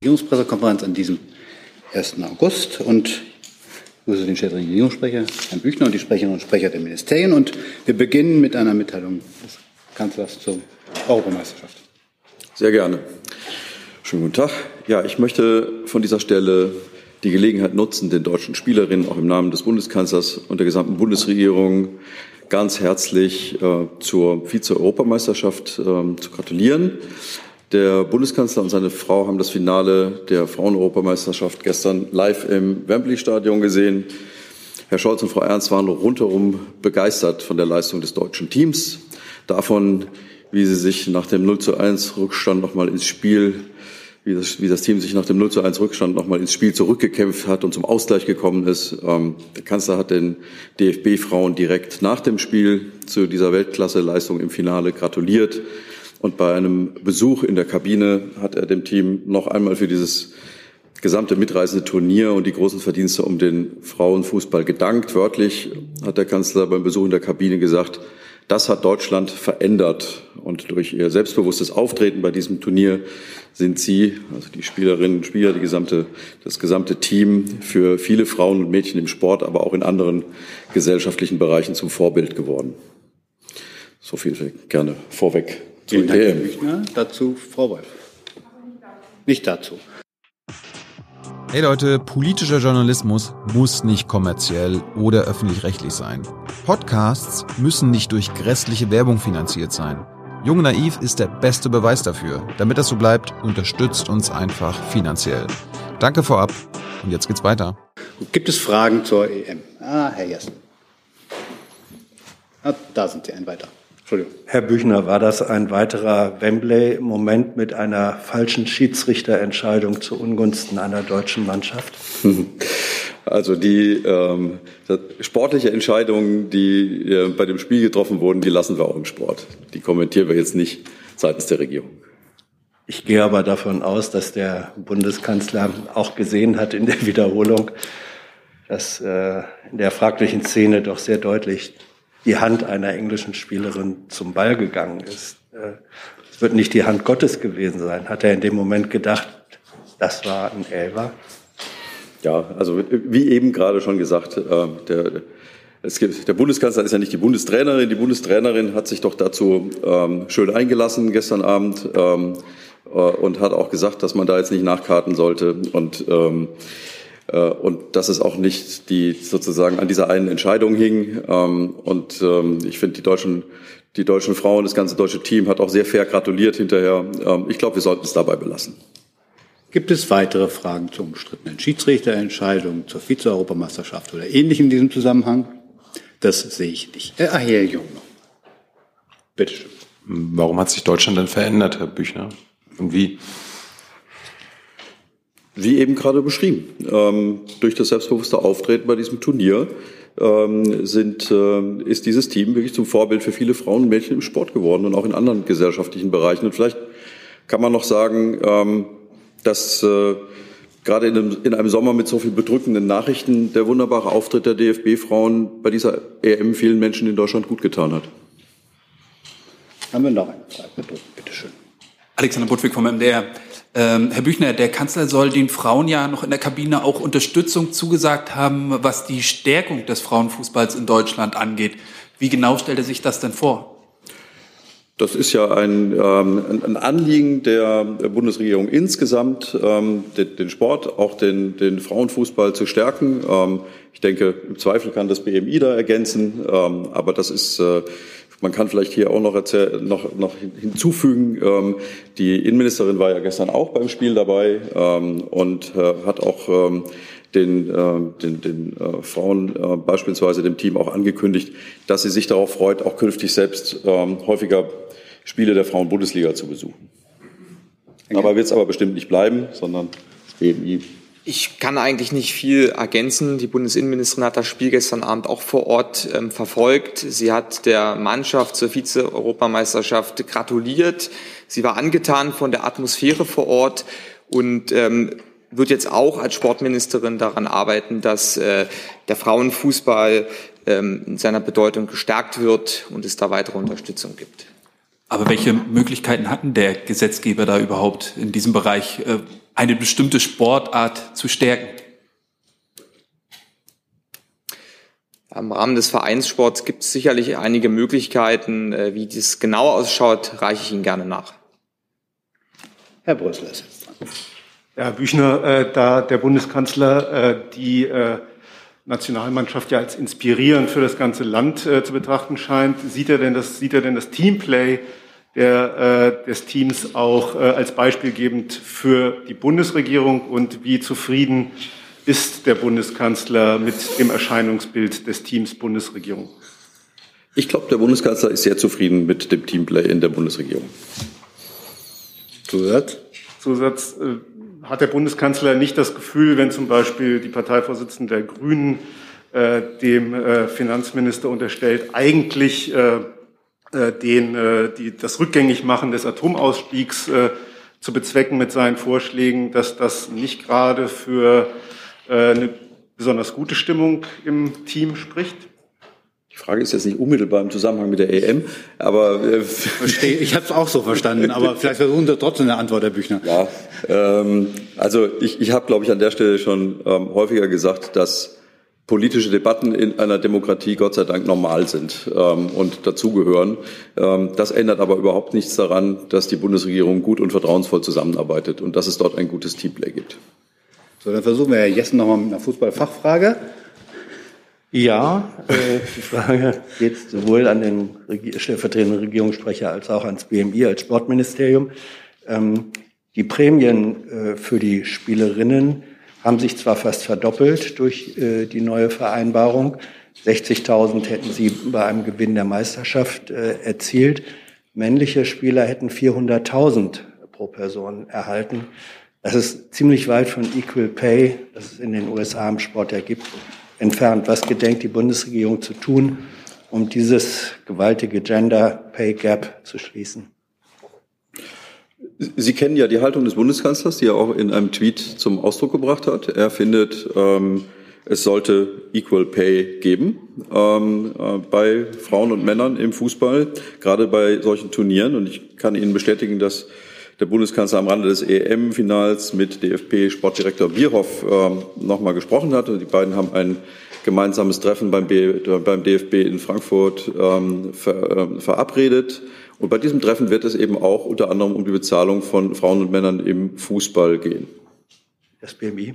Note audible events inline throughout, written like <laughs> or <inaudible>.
Regierungspressekonferenz an diesem 1. August und grüße den stellvertretenden Regierungssprecher, Herrn Büchner, und die Sprecherinnen und Sprecher der Ministerien. Und wir beginnen mit einer Mitteilung des Kanzlers zur Europameisterschaft. Sehr gerne. Schönen guten Tag. Ja, ich möchte von dieser Stelle die Gelegenheit nutzen, den deutschen Spielerinnen auch im Namen des Bundeskanzlers und der gesamten Bundesregierung ganz herzlich äh, zur Vize-Europameisterschaft äh, zu gratulieren. Der Bundeskanzler und seine Frau haben das Finale der Frauen-Europameisterschaft gestern live im Wembley-Stadion gesehen. Herr Scholz und Frau Ernst waren rundherum begeistert von der Leistung des deutschen Teams, davon, wie sie sich nach dem 0 zu 1 Rückstand nochmal ins Spiel, wie das, wie das Team sich nach dem 0 zu 1 Rückstand nochmal ins Spiel zurückgekämpft hat und zum Ausgleich gekommen ist. Ähm, der Kanzler hat den DFB-Frauen direkt nach dem Spiel zu dieser Weltklasse-Leistung im Finale gratuliert. Und bei einem Besuch in der Kabine hat er dem Team noch einmal für dieses gesamte mitreisende Turnier und die großen Verdienste um den Frauenfußball gedankt. Wörtlich hat der Kanzler beim Besuch in der Kabine gesagt, das hat Deutschland verändert. Und durch ihr selbstbewusstes Auftreten bei diesem Turnier sind sie, also die Spielerinnen und Spieler, die gesamte, das gesamte Team für viele Frauen und Mädchen im Sport, aber auch in anderen gesellschaftlichen Bereichen zum Vorbild geworden. So viel gerne vorweg Vielen Dank, Herr Büchner. Dazu Frau Wolf. Nicht dazu. Hey Leute, politischer Journalismus muss nicht kommerziell oder öffentlich-rechtlich sein. Podcasts müssen nicht durch grässliche Werbung finanziert sein. Jung Naiv ist der beste Beweis dafür. Damit das so bleibt, unterstützt uns einfach finanziell. Danke vorab und jetzt geht's weiter. Gibt es Fragen zur EM? Ah, Herr Jessen. Ah, da sind Sie, ein weiter. Herr Büchner, war das ein weiterer Wembley-Moment mit einer falschen Schiedsrichterentscheidung zu Ungunsten einer deutschen Mannschaft? Also die ähm, sportliche Entscheidungen, die äh, bei dem Spiel getroffen wurden, die lassen wir auch im Sport. Die kommentieren wir jetzt nicht seitens der Regierung. Ich gehe aber davon aus, dass der Bundeskanzler auch gesehen hat in der Wiederholung, dass äh, in der fraglichen Szene doch sehr deutlich die Hand einer englischen Spielerin zum Ball gegangen ist. Äh, es wird nicht die Hand Gottes gewesen sein. Hat er in dem Moment gedacht, das war ein Elfer? Ja, also wie eben gerade schon gesagt, äh, der, gibt, der Bundeskanzler ist ja nicht die Bundestrainerin. Die Bundestrainerin hat sich doch dazu ähm, schön eingelassen gestern Abend ähm, äh, und hat auch gesagt, dass man da jetzt nicht nachkarten sollte. Und ähm, äh, und dass es auch nicht die sozusagen an dieser einen Entscheidung hing. Ähm, und ähm, ich finde, die deutschen, die deutschen Frauen, das ganze deutsche Team hat auch sehr fair gratuliert hinterher. Ähm, ich glaube, wir sollten es dabei belassen. Gibt es weitere Fragen zur umstrittenen Schiedsrichterentscheidung, zur Vize-Europameisterschaft oder ähnlichem in diesem Zusammenhang? Das sehe ich nicht. Äh, ach, Herr Jung. Bitte schön. Warum hat sich Deutschland denn verändert, Herr Büchner? Und wie? Wie eben gerade beschrieben, ähm, durch das selbstbewusste Auftreten bei diesem Turnier ähm, sind, äh, ist dieses Team wirklich zum Vorbild für viele Frauen und Mädchen im Sport geworden und auch in anderen gesellschaftlichen Bereichen. Und vielleicht kann man noch sagen, ähm, dass äh, gerade in einem, in einem Sommer mit so viel bedrückenden Nachrichten der wunderbare Auftritt der DFB-Frauen bei dieser EM vielen Menschen in Deutschland gut getan hat. Haben wir noch eine Frage? Bitte schön. Alexander Budwig vom MDR. Ähm, Herr Büchner, der Kanzler soll den Frauen ja noch in der Kabine auch Unterstützung zugesagt haben, was die Stärkung des Frauenfußballs in Deutschland angeht. Wie genau stellt er sich das denn vor? Das ist ja ein, ähm, ein Anliegen der Bundesregierung insgesamt, ähm, den, den, Sport, auch den, den Frauenfußball zu stärken. Ähm, ich denke, im Zweifel kann das BMI da ergänzen, ähm, aber das ist äh, man kann vielleicht hier auch noch, erzähl, noch, noch hinzufügen, ähm, die Innenministerin war ja gestern auch beim Spiel dabei ähm, und äh, hat auch ähm, den, äh, den, den äh, Frauen äh, beispielsweise dem Team auch angekündigt, dass sie sich darauf freut, auch künftig selbst ähm, häufiger Spiele der Frauen-Bundesliga zu besuchen. Aber wird es aber bestimmt nicht bleiben, sondern das BMI ich kann eigentlich nicht viel ergänzen. Die Bundesinnenministerin hat das Spiel gestern Abend auch vor Ort ähm, verfolgt. Sie hat der Mannschaft zur Vize-Europameisterschaft gratuliert. Sie war angetan von der Atmosphäre vor Ort und ähm, wird jetzt auch als Sportministerin daran arbeiten, dass äh, der Frauenfußball ähm, in seiner Bedeutung gestärkt wird und es da weitere Unterstützung gibt. Aber welche Möglichkeiten hatten der Gesetzgeber da überhaupt in diesem Bereich? Äh, eine bestimmte Sportart zu stärken? Im Rahmen des Vereinssports gibt es sicherlich einige Möglichkeiten. Äh, wie das genau ausschaut, reiche ich Ihnen gerne nach. Herr Brüssel ist jetzt dran. Herr Büchner, äh, da der Bundeskanzler äh, die äh, Nationalmannschaft ja als inspirierend für das ganze Land zu betrachten scheint, sieht er denn das, sieht er denn das Teamplay der, äh, des Teams auch äh, als beispielgebend für die Bundesregierung und wie zufrieden ist der Bundeskanzler mit dem Erscheinungsbild des Teams Bundesregierung? Ich glaube, der Bundeskanzler ist sehr zufrieden mit dem Teamplay in der Bundesregierung. Zusatz? Zusatz. Äh, hat der Bundeskanzler nicht das Gefühl, wenn zum Beispiel die Parteivorsitzende der Grünen äh, dem äh, Finanzminister unterstellt, eigentlich den, äh, die, das Rückgängigmachen des Atomausstiegs äh, zu bezwecken mit seinen Vorschlägen, dass das nicht gerade für äh, eine besonders gute Stimmung im Team spricht? Die Frage ist jetzt nicht unmittelbar im Zusammenhang mit der EM, aber äh, Verstehe, ich habe es auch so verstanden, aber <laughs> vielleicht versuchen Sie trotzdem eine Antwort, Herr Büchner. Ja, ähm, also ich, ich habe, glaube ich, an der Stelle schon ähm, häufiger gesagt, dass politische Debatten in einer Demokratie Gott sei Dank normal sind ähm, und dazugehören. Ähm, das ändert aber überhaupt nichts daran, dass die Bundesregierung gut und vertrauensvoll zusammenarbeitet und dass es dort ein gutes Teamplay gibt. So, dann versuchen wir Herr Jessen nochmal mit einer Fußballfachfrage. Ja, äh, die Frage geht sowohl an den stellvertretenden Regierungssprecher als auch ans BMI, als Sportministerium. Ähm, die Prämien äh, für die Spielerinnen haben sich zwar fast verdoppelt durch äh, die neue Vereinbarung. 60.000 hätten sie bei einem Gewinn der Meisterschaft äh, erzielt. Männliche Spieler hätten 400.000 pro Person erhalten. Das ist ziemlich weit von Equal Pay, das es in den USA im Sport ja gibt, entfernt. Was gedenkt die Bundesregierung zu tun, um dieses gewaltige Gender Pay Gap zu schließen? Sie kennen ja die Haltung des Bundeskanzlers, die er auch in einem Tweet zum Ausdruck gebracht hat. Er findet, ähm, es sollte Equal Pay geben ähm, äh, bei Frauen und Männern im Fußball, gerade bei solchen Turnieren. Und ich kann Ihnen bestätigen, dass der Bundeskanzler am Rande des EM-Finals mit DFB-Sportdirektor Bierhoff äh, nochmal gesprochen hat. Und die beiden haben ein gemeinsames Treffen beim, B, beim DFB in Frankfurt ähm, ver, äh, verabredet. Und bei diesem Treffen wird es eben auch unter anderem um die Bezahlung von Frauen und Männern im Fußball gehen. Das BMI.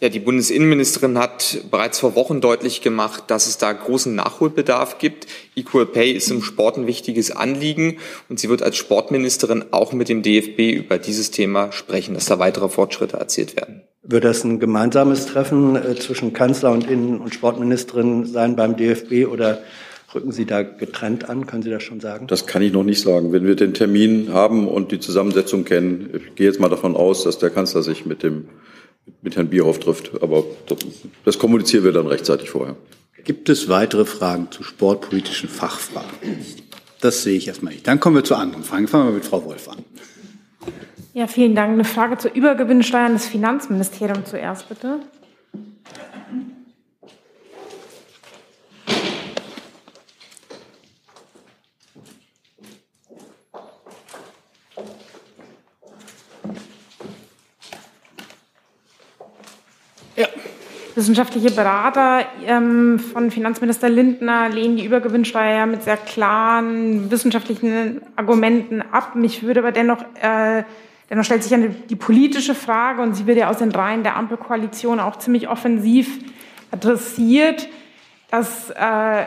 Ja, die Bundesinnenministerin hat bereits vor Wochen deutlich gemacht, dass es da großen Nachholbedarf gibt. Equal Pay ist im Sport ein wichtiges Anliegen und sie wird als Sportministerin auch mit dem DFB über dieses Thema sprechen, dass da weitere Fortschritte erzielt werden. Wird das ein gemeinsames Treffen äh, zwischen Kanzler und Innen- und Sportministerin sein beim DFB oder rücken Sie da getrennt an? Können Sie das schon sagen? Das kann ich noch nicht sagen. Wenn wir den Termin haben und die Zusammensetzung kennen, ich gehe jetzt mal davon aus, dass der Kanzler sich mit dem mit Herrn Bierhoff trifft. Aber das, das kommunizieren wir dann rechtzeitig vorher. Gibt es weitere Fragen zu sportpolitischen Fachfragen? Das sehe ich erstmal nicht. Dann kommen wir zu anderen Fragen. Fangen wir mit Frau Wolf an. Ja, vielen Dank. Eine Frage zur Übergewinnsteuer an das Finanzministerium zuerst, bitte. Wissenschaftliche Berater ähm, von Finanzminister Lindner lehnen die Übergewinnsteuer mit sehr klaren wissenschaftlichen Argumenten ab. Mich würde aber dennoch, äh, dennoch stellt sich eine, die politische Frage und sie wird ja aus den Reihen der Ampelkoalition auch ziemlich offensiv adressiert, dass äh,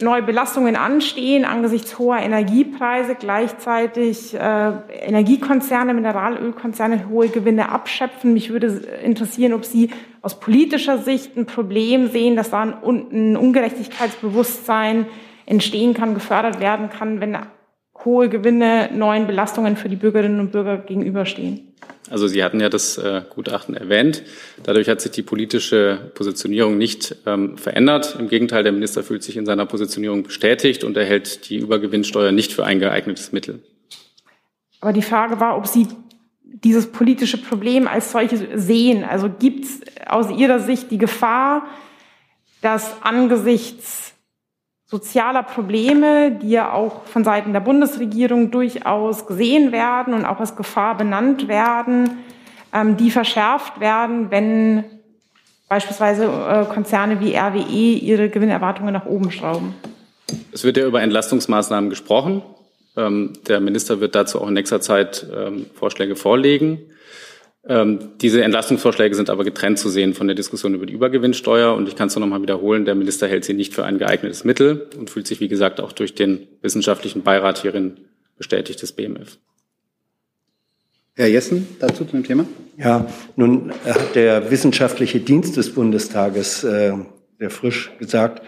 neue Belastungen anstehen angesichts hoher Energiepreise, gleichzeitig äh, Energiekonzerne, Mineralölkonzerne hohe Gewinne abschöpfen. Mich würde interessieren, ob Sie aus politischer Sicht ein Problem sehen, dass da ein, ein Ungerechtigkeitsbewusstsein entstehen kann, gefördert werden kann, wenn hohe Gewinne neuen Belastungen für die Bürgerinnen und Bürger gegenüberstehen. Also Sie hatten ja das äh, Gutachten erwähnt. Dadurch hat sich die politische Positionierung nicht ähm, verändert. Im Gegenteil, der Minister fühlt sich in seiner Positionierung bestätigt und erhält die Übergewinnsteuer nicht für ein geeignetes Mittel. Aber die Frage war, ob Sie dieses politische Problem als solches sehen. Also gibt es aus Ihrer Sicht die Gefahr, dass angesichts sozialer Probleme, die ja auch von Seiten der Bundesregierung durchaus gesehen werden und auch als Gefahr benannt werden, ähm, die verschärft werden, wenn beispielsweise äh, Konzerne wie RWE ihre Gewinnerwartungen nach oben schrauben? Es wird ja über Entlastungsmaßnahmen gesprochen. Ähm, der Minister wird dazu auch in nächster Zeit ähm, Vorschläge vorlegen. Ähm, diese Entlastungsvorschläge sind aber getrennt zu sehen von der Diskussion über die Übergewinnsteuer. Und ich kann es nur noch mal wiederholen, der Minister hält sie nicht für ein geeignetes Mittel und fühlt sich, wie gesagt, auch durch den wissenschaftlichen Beirat hierin bestätigt des BMF. Herr Jessen, dazu zum Thema? Ja, nun hat der wissenschaftliche Dienst des Bundestages äh, sehr frisch gesagt,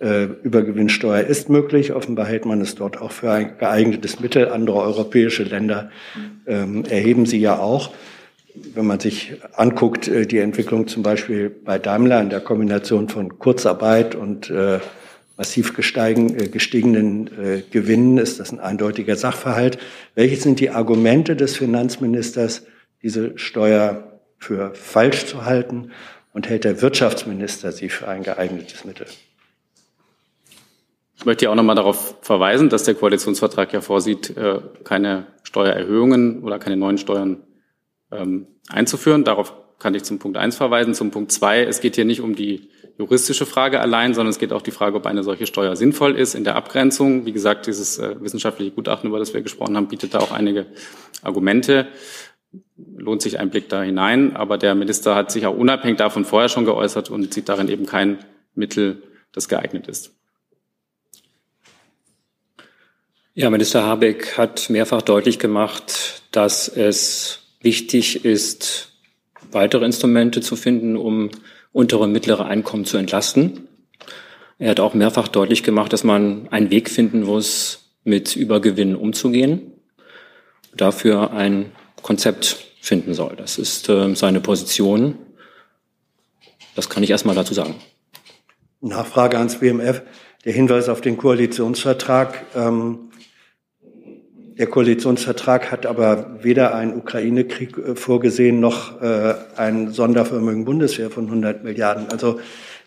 äh, Übergewinnsteuer ist möglich. Offenbar hält man es dort auch für ein geeignetes Mittel. Andere europäische Länder ähm, erheben sie ja auch. Wenn man sich anguckt, äh, die Entwicklung zum Beispiel bei Daimler in der Kombination von Kurzarbeit und äh, massiv gesteigen, äh, gestiegenen äh, Gewinnen, ist das ein eindeutiger Sachverhalt. Welche sind die Argumente des Finanzministers, diese Steuer für falsch zu halten? Und hält der Wirtschaftsminister sie für ein geeignetes Mittel? Ich möchte hier auch nochmal darauf verweisen, dass der Koalitionsvertrag ja vorsieht, äh, keine Steuererhöhungen oder keine neuen Steuern ähm, einzuführen. Darauf kann ich zum Punkt eins verweisen. Zum Punkt zwei: es geht hier nicht um die juristische Frage allein, sondern es geht auch die Frage, ob eine solche Steuer sinnvoll ist in der Abgrenzung. Wie gesagt, dieses äh, wissenschaftliche Gutachten, über das wir gesprochen haben, bietet da auch einige Argumente. Lohnt sich ein Blick da hinein. Aber der Minister hat sich auch unabhängig davon vorher schon geäußert und sieht darin eben kein Mittel, das geeignet ist. Ja, Minister Habeck hat mehrfach deutlich gemacht, dass es wichtig ist, weitere Instrumente zu finden, um untere und mittlere Einkommen zu entlasten. Er hat auch mehrfach deutlich gemacht, dass man einen Weg finden muss, mit Übergewinnen umzugehen, dafür ein Konzept finden soll. Das ist äh, seine Position. Das kann ich erstmal dazu sagen. Nachfrage ans BMF. Der Hinweis auf den Koalitionsvertrag. Ähm, der Koalitionsvertrag hat aber weder einen Ukraine-Krieg äh, vorgesehen noch äh, ein Sondervermögen Bundeswehr von 100 Milliarden. Also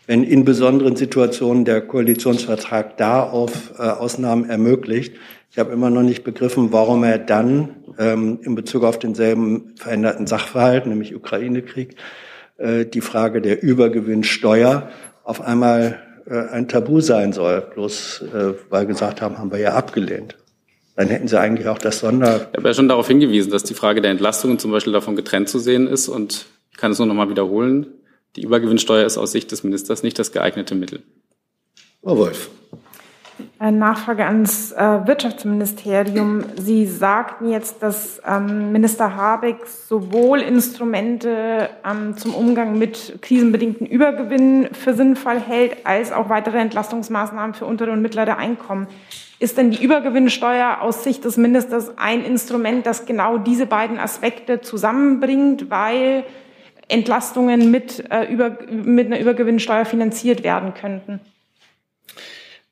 wenn in besonderen Situationen der Koalitionsvertrag da auf äh, Ausnahmen ermöglicht, ich habe immer noch nicht begriffen, warum er dann ähm, in Bezug auf denselben veränderten Sachverhalt, nämlich Ukraine-Krieg, äh, die Frage der Übergewinnsteuer auf einmal äh, ein Tabu sein soll, bloß äh, weil gesagt haben, haben wir ja abgelehnt dann hätten Sie eigentlich auch das Sonder. Ich habe ja schon darauf hingewiesen, dass die Frage der Entlastungen zum Beispiel davon getrennt zu sehen ist. Und ich kann es nur noch mal wiederholen. Die Übergewinnsteuer ist aus Sicht des Ministers nicht das geeignete Mittel. Frau Wolf. Eine Nachfrage ans äh, Wirtschaftsministerium. Sie sagten jetzt, dass ähm, Minister Habeck sowohl Instrumente ähm, zum Umgang mit krisenbedingten Übergewinnen für sinnvoll hält, als auch weitere Entlastungsmaßnahmen für untere und mittlere Einkommen. Ist denn die Übergewinnsteuer aus Sicht des Ministers ein Instrument, das genau diese beiden Aspekte zusammenbringt, weil Entlastungen mit, äh, über, mit einer Übergewinnsteuer finanziert werden könnten?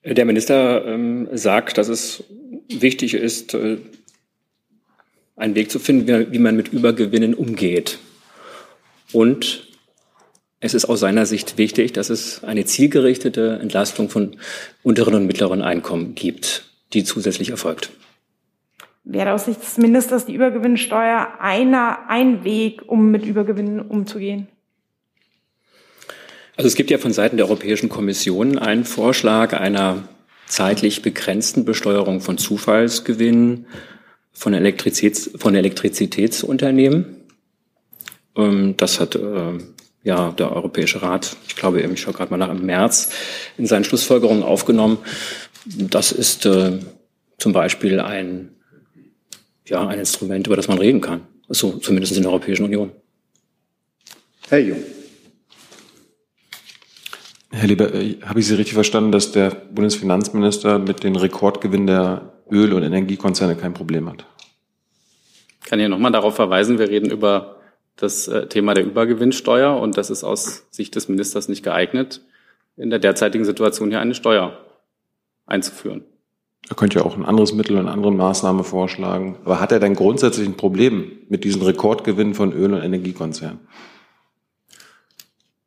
Der Minister ähm, sagt, dass es wichtig ist, äh, einen Weg zu finden, wie, wie man mit Übergewinnen umgeht. Und es ist aus seiner Sicht wichtig, dass es eine zielgerichtete Entlastung von unteren und mittleren Einkommen gibt, die zusätzlich erfolgt. Wäre aus Sicht des Ministers die Übergewinnsteuer einer, ein Weg, um mit Übergewinnen umzugehen? Also es gibt ja von Seiten der Europäischen Kommission einen Vorschlag einer zeitlich begrenzten Besteuerung von Zufallsgewinnen von, Elektrizitäts, von Elektrizitätsunternehmen. Ähm, das hat äh, ja der Europäische Rat, ich glaube, ich schaue gerade mal nach, im März in seinen Schlussfolgerungen aufgenommen. Das ist äh, zum Beispiel ein, ja, ein Instrument, über das man reden kann. So, zumindest in der Europäischen Union. Herr Jung. Herr Lieber, äh, habe ich Sie richtig verstanden, dass der Bundesfinanzminister mit den Rekordgewinn der Öl- und Energiekonzerne kein Problem hat? Ich kann hier nochmal darauf verweisen, wir reden über das äh, Thema der Übergewinnsteuer und das ist aus Sicht des Ministers nicht geeignet, in der derzeitigen Situation hier eine Steuer einzuführen. Er könnte ja auch ein anderes Mittel, eine andere Maßnahme vorschlagen. Aber hat er denn grundsätzlich ein Problem mit diesen Rekordgewinnen von Öl- und Energiekonzernen?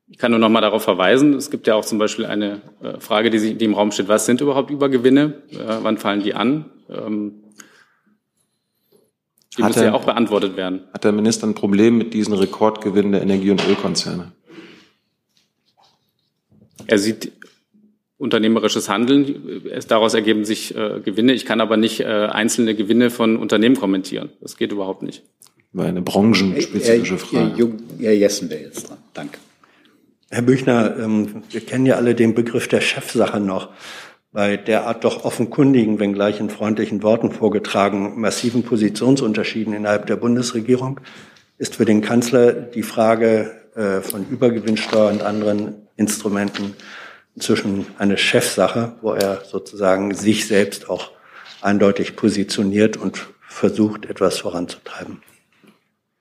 Ich kann nur noch mal darauf verweisen, es gibt ja auch zum Beispiel eine äh, Frage, die, im Raum steht, was sind überhaupt Übergewinne, äh, wann fallen die an? Die müssen ja auch beantwortet werden. Hat der Minister ein Problem mit diesen Rekordgewinnen der Energie- und Ölkonzerne? Er sieht unternehmerisches Handeln. Es, daraus ergeben sich äh, Gewinne. Ich kann aber nicht äh, einzelne Gewinne von Unternehmen kommentieren. Das geht überhaupt nicht. War eine branchenspezifische Herr, Frage. Herr, Jung, Herr Jessen wäre jetzt dran. Danke. Herr Büchner, ähm, wir kennen ja alle den Begriff der Chefsache noch. Bei derart doch offenkundigen, wenngleich in freundlichen Worten vorgetragen, massiven Positionsunterschieden innerhalb der Bundesregierung ist für den Kanzler die Frage äh, von Übergewinnsteuer und anderen Instrumenten inzwischen eine Chefsache, wo er sozusagen sich selbst auch eindeutig positioniert und versucht, etwas voranzutreiben.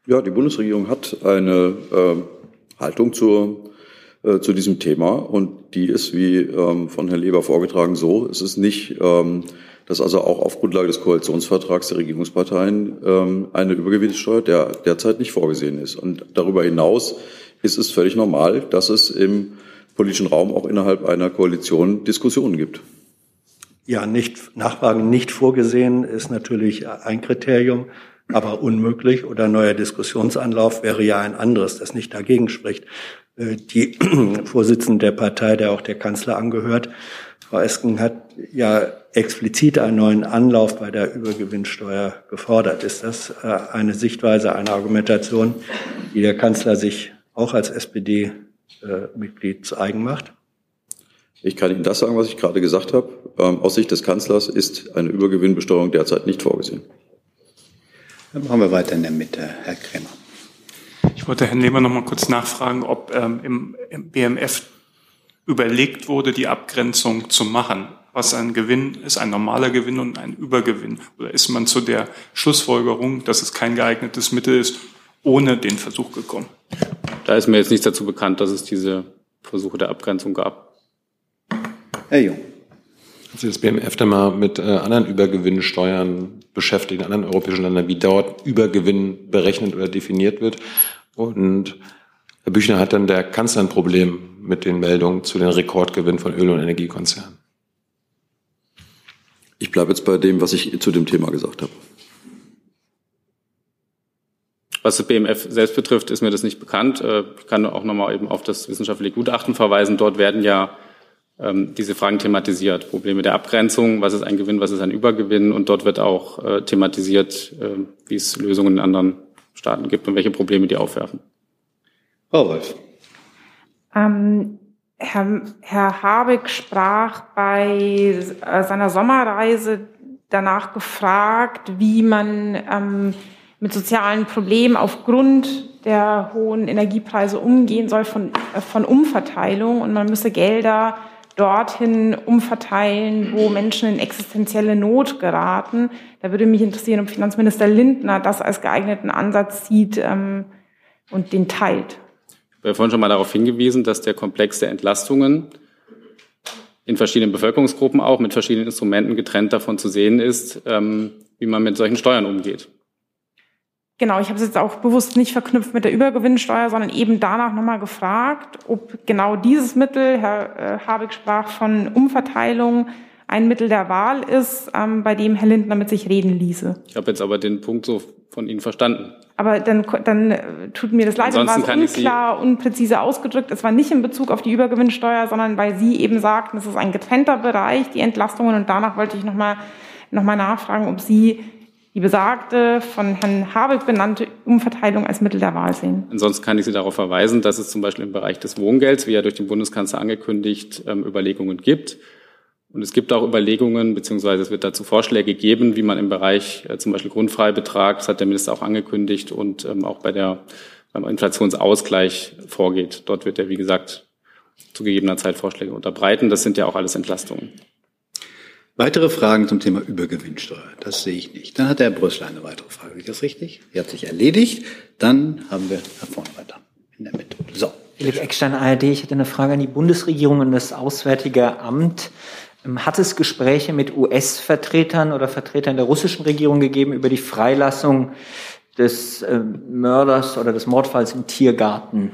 Ja, die Bundesregierung hat eine äh, Haltung zur, äh, zu diesem Thema und die ist, wie ähm, von Herrn Leber vorgetragen, so. Es ist nicht, ähm, dass also auch auf Grundlage des Koalitionsvertrags der Regierungsparteien ähm, eine Übergewinnsteuer der, derzeit nicht vorgesehen ist. Und darüber hinaus ist es völlig normal, dass es im politischen Raum auch innerhalb einer Koalition Diskussionen gibt. Ja, nicht, Nachfragen nicht vorgesehen ist natürlich ein Kriterium, aber unmöglich oder neuer Diskussionsanlauf wäre ja ein anderes, das nicht dagegen spricht. Äh, Die <clears throat> Vorsitzende der Partei, der auch der Kanzler angehört, Frau Esken, hat ja explizit einen neuen Anlauf bei der Übergewinnsteuer gefordert. Ist das äh, eine Sichtweise, eine Argumentation, die der Kanzler sich auch als SPD-Mitglied zu eigen macht? Ich kann Ihnen das sagen, was ich gerade gesagt habe. Ähm, aus Sicht des Kanzlers ist eine Übergewinnbesteuerung derzeit nicht vorgesehen. Dann machen wir weiter in der Mitte. Herr Krämer. Ich wollte Herrn Lehmann noch mal kurz nachfragen, ob ähm, im, im BMF überlegt wurde, die Abgrenzung zu machen. Was ein Gewinn ist, ein normaler Gewinn und ein Übergewinn. Oder ist man zu der Schlussfolgerung, dass es kein geeignetes Mittel ist, ohne den Versuch gekommen? Da ist mir jetzt nichts dazu bekannt, dass es diese Versuche der Abgrenzung gab. Herr Jung. Hat sich das BMF da mal mit äh, anderen Übergewinnsteuern beschäftigt, in anderen europäischen Ländern, wie dort Übergewinn berechnet oder definiert wird? Und Herr Büchner hat dann der Kanzler ein Problem mit den Meldungen zu den Rekordgewinnen von Öl- und Energiekonzernen. Ich bleibe jetzt bei dem, was ich zu dem Thema gesagt habe. Was das BMF selbst betrifft, ist mir das nicht bekannt. Äh, Ich kann auch nochmal eben auf das wissenschaftliche Gutachten verweisen. Dort werden ja ähm, diese Fragen thematisiert. Probleme der Abgrenzung, was ist ein Gewinn, was ist ein Übergewinn. Und dort wird auch äh, thematisiert, äh, wie es Lösungen in anderen Staaten gibt und welche Probleme die aufwerfen. Frau Wolf. Ähm, Herr, Herr Habeck sprach bei seiner Sommerreise danach gefragt, wie man ähm, mit sozialen Problemen aufgrund der hohen Energiepreise umgehen soll von, äh, von Umverteilung. Und man müsse Gelder dorthin umverteilen, wo Menschen in existenzielle Not geraten. Da würde mich interessieren, ob Finanzminister Lindner das als geeigneten Ansatz sieht ähm, und den teilt. Ich habe vorhin schon mal darauf hingewiesen, dass der Komplex der Entlastungen in verschiedenen Bevölkerungsgruppen auch mit verschiedenen Instrumenten getrennt davon zu sehen ist, ähm, wie man mit solchen Steuern umgeht. Genau, ich habe es jetzt auch bewusst nicht verknüpft mit der Übergewinnsteuer, sondern eben danach nochmal gefragt, ob genau dieses Mittel, Herr äh, Habeck sprach von Umverteilung, ein Mittel der Wahl ist, ähm, bei dem Herr Lindner mit sich reden ließe. Ich habe jetzt aber den Punkt so von Ihnen verstanden. Aber dann, dann äh, tut mir das leid, dann war Ansonsten es unklar, unpräzise ausgedrückt. Es war nicht in Bezug auf die Übergewinnsteuer, sondern weil Sie eben sagten, es ist ein getrennter Bereich, die Entlastungen. Und danach wollte ich nochmal noch mal nachfragen, ob Sie die besagte, von Herrn Habeck benannte Umverteilung als Mittel der Wahl sehen. Ansonsten kann ich Sie darauf verweisen, dass es zum Beispiel im Bereich des Wohngelds, wie ja durch den Bundeskanzler angekündigt, ähm, Überlegungen gibt. Und es gibt auch Überlegungen, beziehungsweise es wird dazu Vorschläge geben, wie man im Bereich äh, zum Beispiel Grundfreibetrag, das hat der Minister auch angekündigt, und ähm, auch bei der, beim Inflationsausgleich vorgeht. Dort wird er, wie gesagt, zu gegebener Zeit Vorschläge unterbreiten. Das sind ja auch alles Entlastungen. Weitere Fragen zum Thema Übergewinnsteuer? Das sehe ich nicht. Dann hat der Herr Brüssel eine weitere Frage. Ich das richtig? Die hat sich erledigt. Dann haben wir da vorne weiter in der Mitte. So. Philipp Eckstein, ARD. Ich hätte eine Frage an die Bundesregierung und das Auswärtige Amt. Ähm, Hat es Gespräche mit US-Vertretern oder Vertretern der russischen Regierung gegeben über die Freilassung des äh, Mörders oder des Mordfalls im Tiergarten?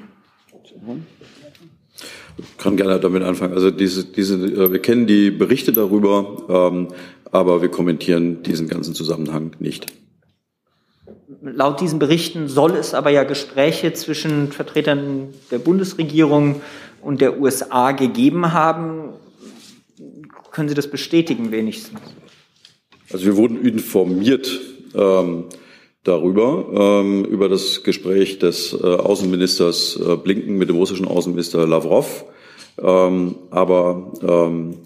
Ich kann gerne damit anfangen. Also diese, diese, äh, wir kennen die Berichte darüber, ähm, aber wir kommentieren diesen ganzen Zusammenhang nicht. laut diesen Berichten soll es aber ja Gespräche zwischen Vertretern der Bundesregierung und der USA gegeben haben. Können Sie das bestätigen wenigstens? Also wir wurden informiert ähm, darüber, ähm, über das Gespräch des äh, Außenministers äh, Blinken mit dem russischen Außenminister Lavrov. Ähm, aber ähm,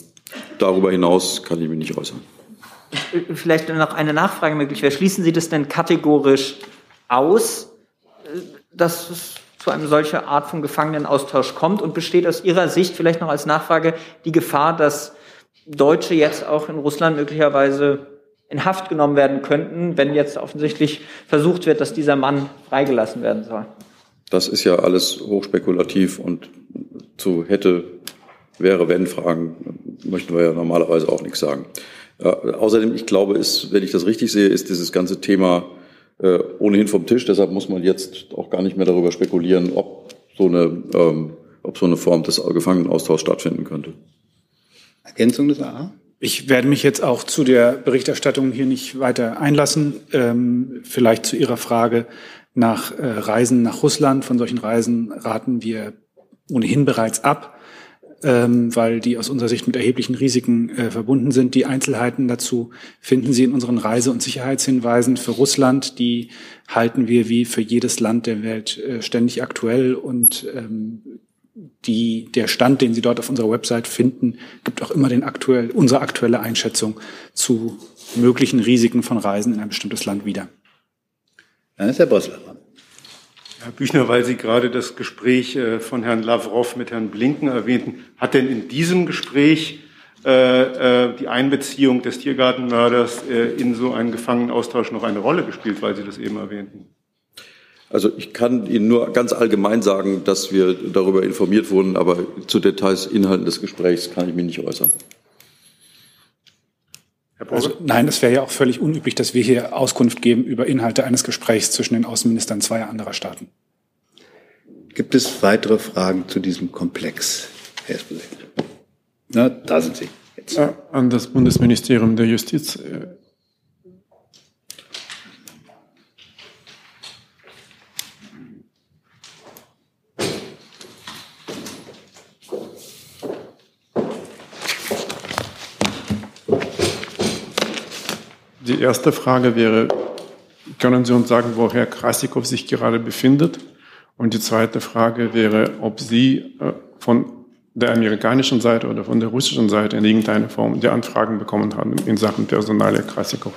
darüber hinaus kann ich mich nicht äußern. Vielleicht noch eine Nachfrage möglich wäre. Schließen Sie das denn kategorisch aus, äh, dass es zu einem solcher Art von Gefangenenaustausch kommt? Und besteht aus Ihrer Sicht vielleicht noch als Nachfrage die Gefahr, dass Deutsche jetzt auch in Russland möglicherweise in Haft genommen werden könnten, wenn jetzt offensichtlich versucht wird, dass dieser Mann freigelassen werden soll? Das ist ja alles hochspekulativ und zu hätte, wäre, wenn Fragen möchten wir ja normalerweise auch nichts sagen. Äh, außerdem, ich glaube, ist, wenn ich das richtig sehe, ist dieses ganze Thema äh, ohnehin vom Tisch. Deshalb muss man jetzt auch gar nicht mehr darüber spekulieren, ob so eine, ähm, ob so eine Form des Gefangenenaustauschs stattfinden könnte. Ergänzung des AA? Ich werde mich jetzt auch zu der Berichterstattung hier nicht weiter einlassen. Ähm, vielleicht zu Ihrer Frage nach äh, Reisen nach Russland. Von solchen Reisen raten wir ohnehin bereits ab, ähm, weil die aus unserer Sicht mit erheblichen Risiken äh, verbunden sind. Die Einzelheiten dazu finden Sie in unseren Reise- und Sicherheitshinweisen für Russland. Die halten wir wie für jedes Land der Welt äh, ständig aktuell und ähm, die, der Stand, den Sie dort auf unserer Website finden, gibt auch immer den aktuell, unsere aktuelle Einschätzung zu möglichen Risiken von Reisen in ein bestimmtes Land wieder. Dann ist Herr Bossler dran. Herr Büchner, weil Sie gerade das Gespräch äh, von Herrn Lavrov mit Herrn Blinken erwähnten, hat denn in diesem Gespräch äh, äh, die Einbeziehung des Tiergartenmörders in so einen Gefangenenaustausch noch eine Rolle gespielt, weil Sie das eben erwähnten? Also ich kann Ihnen nur ganz allgemein sagen, dass wir darüber informiert wurden, aber zu Details, Inhalten des Gesprächs kann ich mich nicht äußern. Also, nein, es wäre ja auch völlig unüblich, dass wir hier Auskunft geben über Inhalte eines Gesprächs zwischen den Außenministern zweier anderer Staaten. Gibt es weitere Fragen zu diesem Komplex, Herr Esposito? Na, da sind Sie. Jetzt. An das Bundesministerium der Justiz. Die erste Frage wäre, können Sie uns sagen, wo Herr Krasikow sich gerade befindet? Und die zweite Frage wäre, ob Sie äh, von der amerikanischen Seite oder von der russischen Seite in irgendeiner Form die Anfragen bekommen haben in Sachen Personal Krasikow.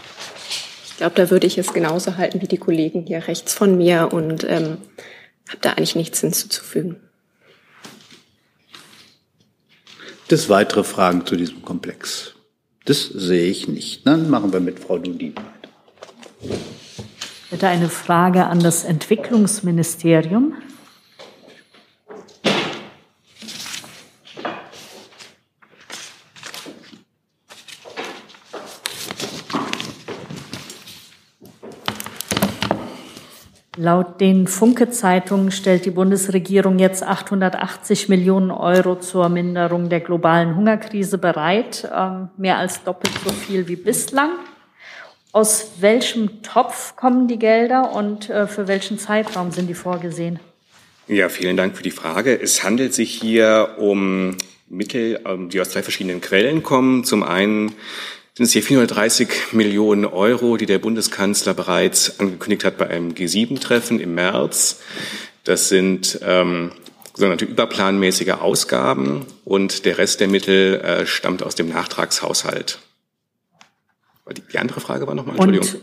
Ich glaube, da würde ich es genauso halten wie die Kollegen hier rechts von mir und ähm, habe da eigentlich nichts hinzuzufügen. Das weitere Fragen zu diesem Komplex. Das sehe ich nicht. Dann machen wir mit Frau Dudin weiter. Ich hätte eine Frage an das Entwicklungsministerium. Laut den Funke-Zeitungen stellt die Bundesregierung jetzt 880 Millionen Euro zur Minderung der globalen Hungerkrise bereit, ähm, mehr als doppelt so viel wie bislang. Aus welchem Topf kommen die Gelder und äh, für welchen Zeitraum sind die vorgesehen? Ja, vielen Dank für die Frage. Es handelt sich hier um Mittel, ähm, die aus zwei verschiedenen Quellen kommen. Zum einen sind es hier 430 Millionen Euro, die der Bundeskanzler bereits angekündigt hat bei einem G7-Treffen im März. Das sind ähm, sogenannte überplanmäßige Ausgaben und der Rest der Mittel äh, stammt aus dem Nachtragshaushalt. Die, die andere Frage war nochmal, Entschuldigung.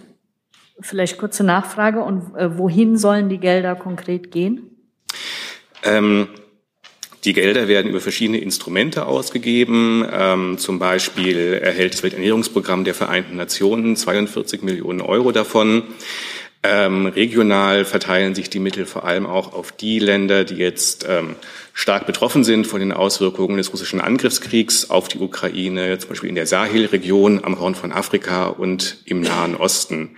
Und vielleicht kurze Nachfrage. Und äh, wohin sollen die Gelder konkret gehen? Ähm, die Gelder werden über verschiedene Instrumente ausgegeben. Ähm, zum Beispiel erhält das Welternährungsprogramm der Vereinten Nationen 42 Millionen Euro davon. Ähm, regional verteilen sich die Mittel vor allem auch auf die Länder, die jetzt ähm, stark betroffen sind von den Auswirkungen des russischen Angriffskriegs auf die Ukraine, zum Beispiel in der Sahelregion, am Horn von Afrika und im Nahen Osten.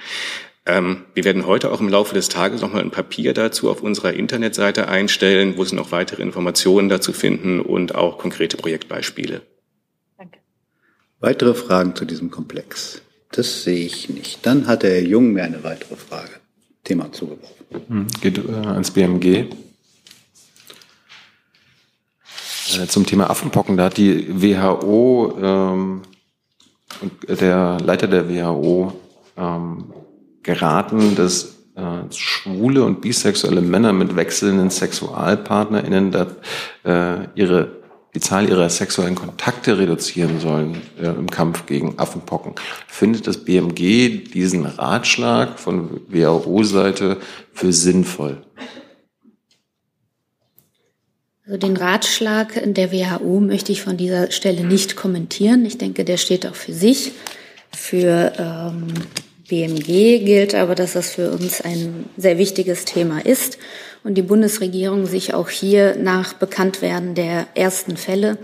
Ähm, wir werden heute auch im Laufe des Tages nochmal ein Papier dazu auf unserer Internetseite einstellen, wo Sie noch weitere Informationen dazu finden und auch konkrete Projektbeispiele. Danke. Weitere Fragen zu diesem Komplex? Das sehe ich nicht. Dann hat der Herr Jung mir eine weitere Frage. Thema zugeworfen. Hm, geht äh, ans BMG. Äh, zum Thema Affenpocken, da hat die WHO ähm, und der Leiter der WHO ähm, geraten, dass äh, schwule und bisexuelle Männer mit wechselnden SexualpartnerInnen da, äh, ihre die Zahl ihrer sexuellen Kontakte reduzieren sollen äh, im Kampf gegen Affenpocken. Findet das BMG diesen Ratschlag von WHO-Seite für sinnvoll? Also den Ratschlag der WHO möchte ich von dieser Stelle nicht kommentieren. Ich denke, der steht auch für sich. Für ähm, BMG gilt aber, dass das für uns ein sehr wichtiges Thema ist und die Bundesregierung sich auch hier nach Bekanntwerden der ersten Fälle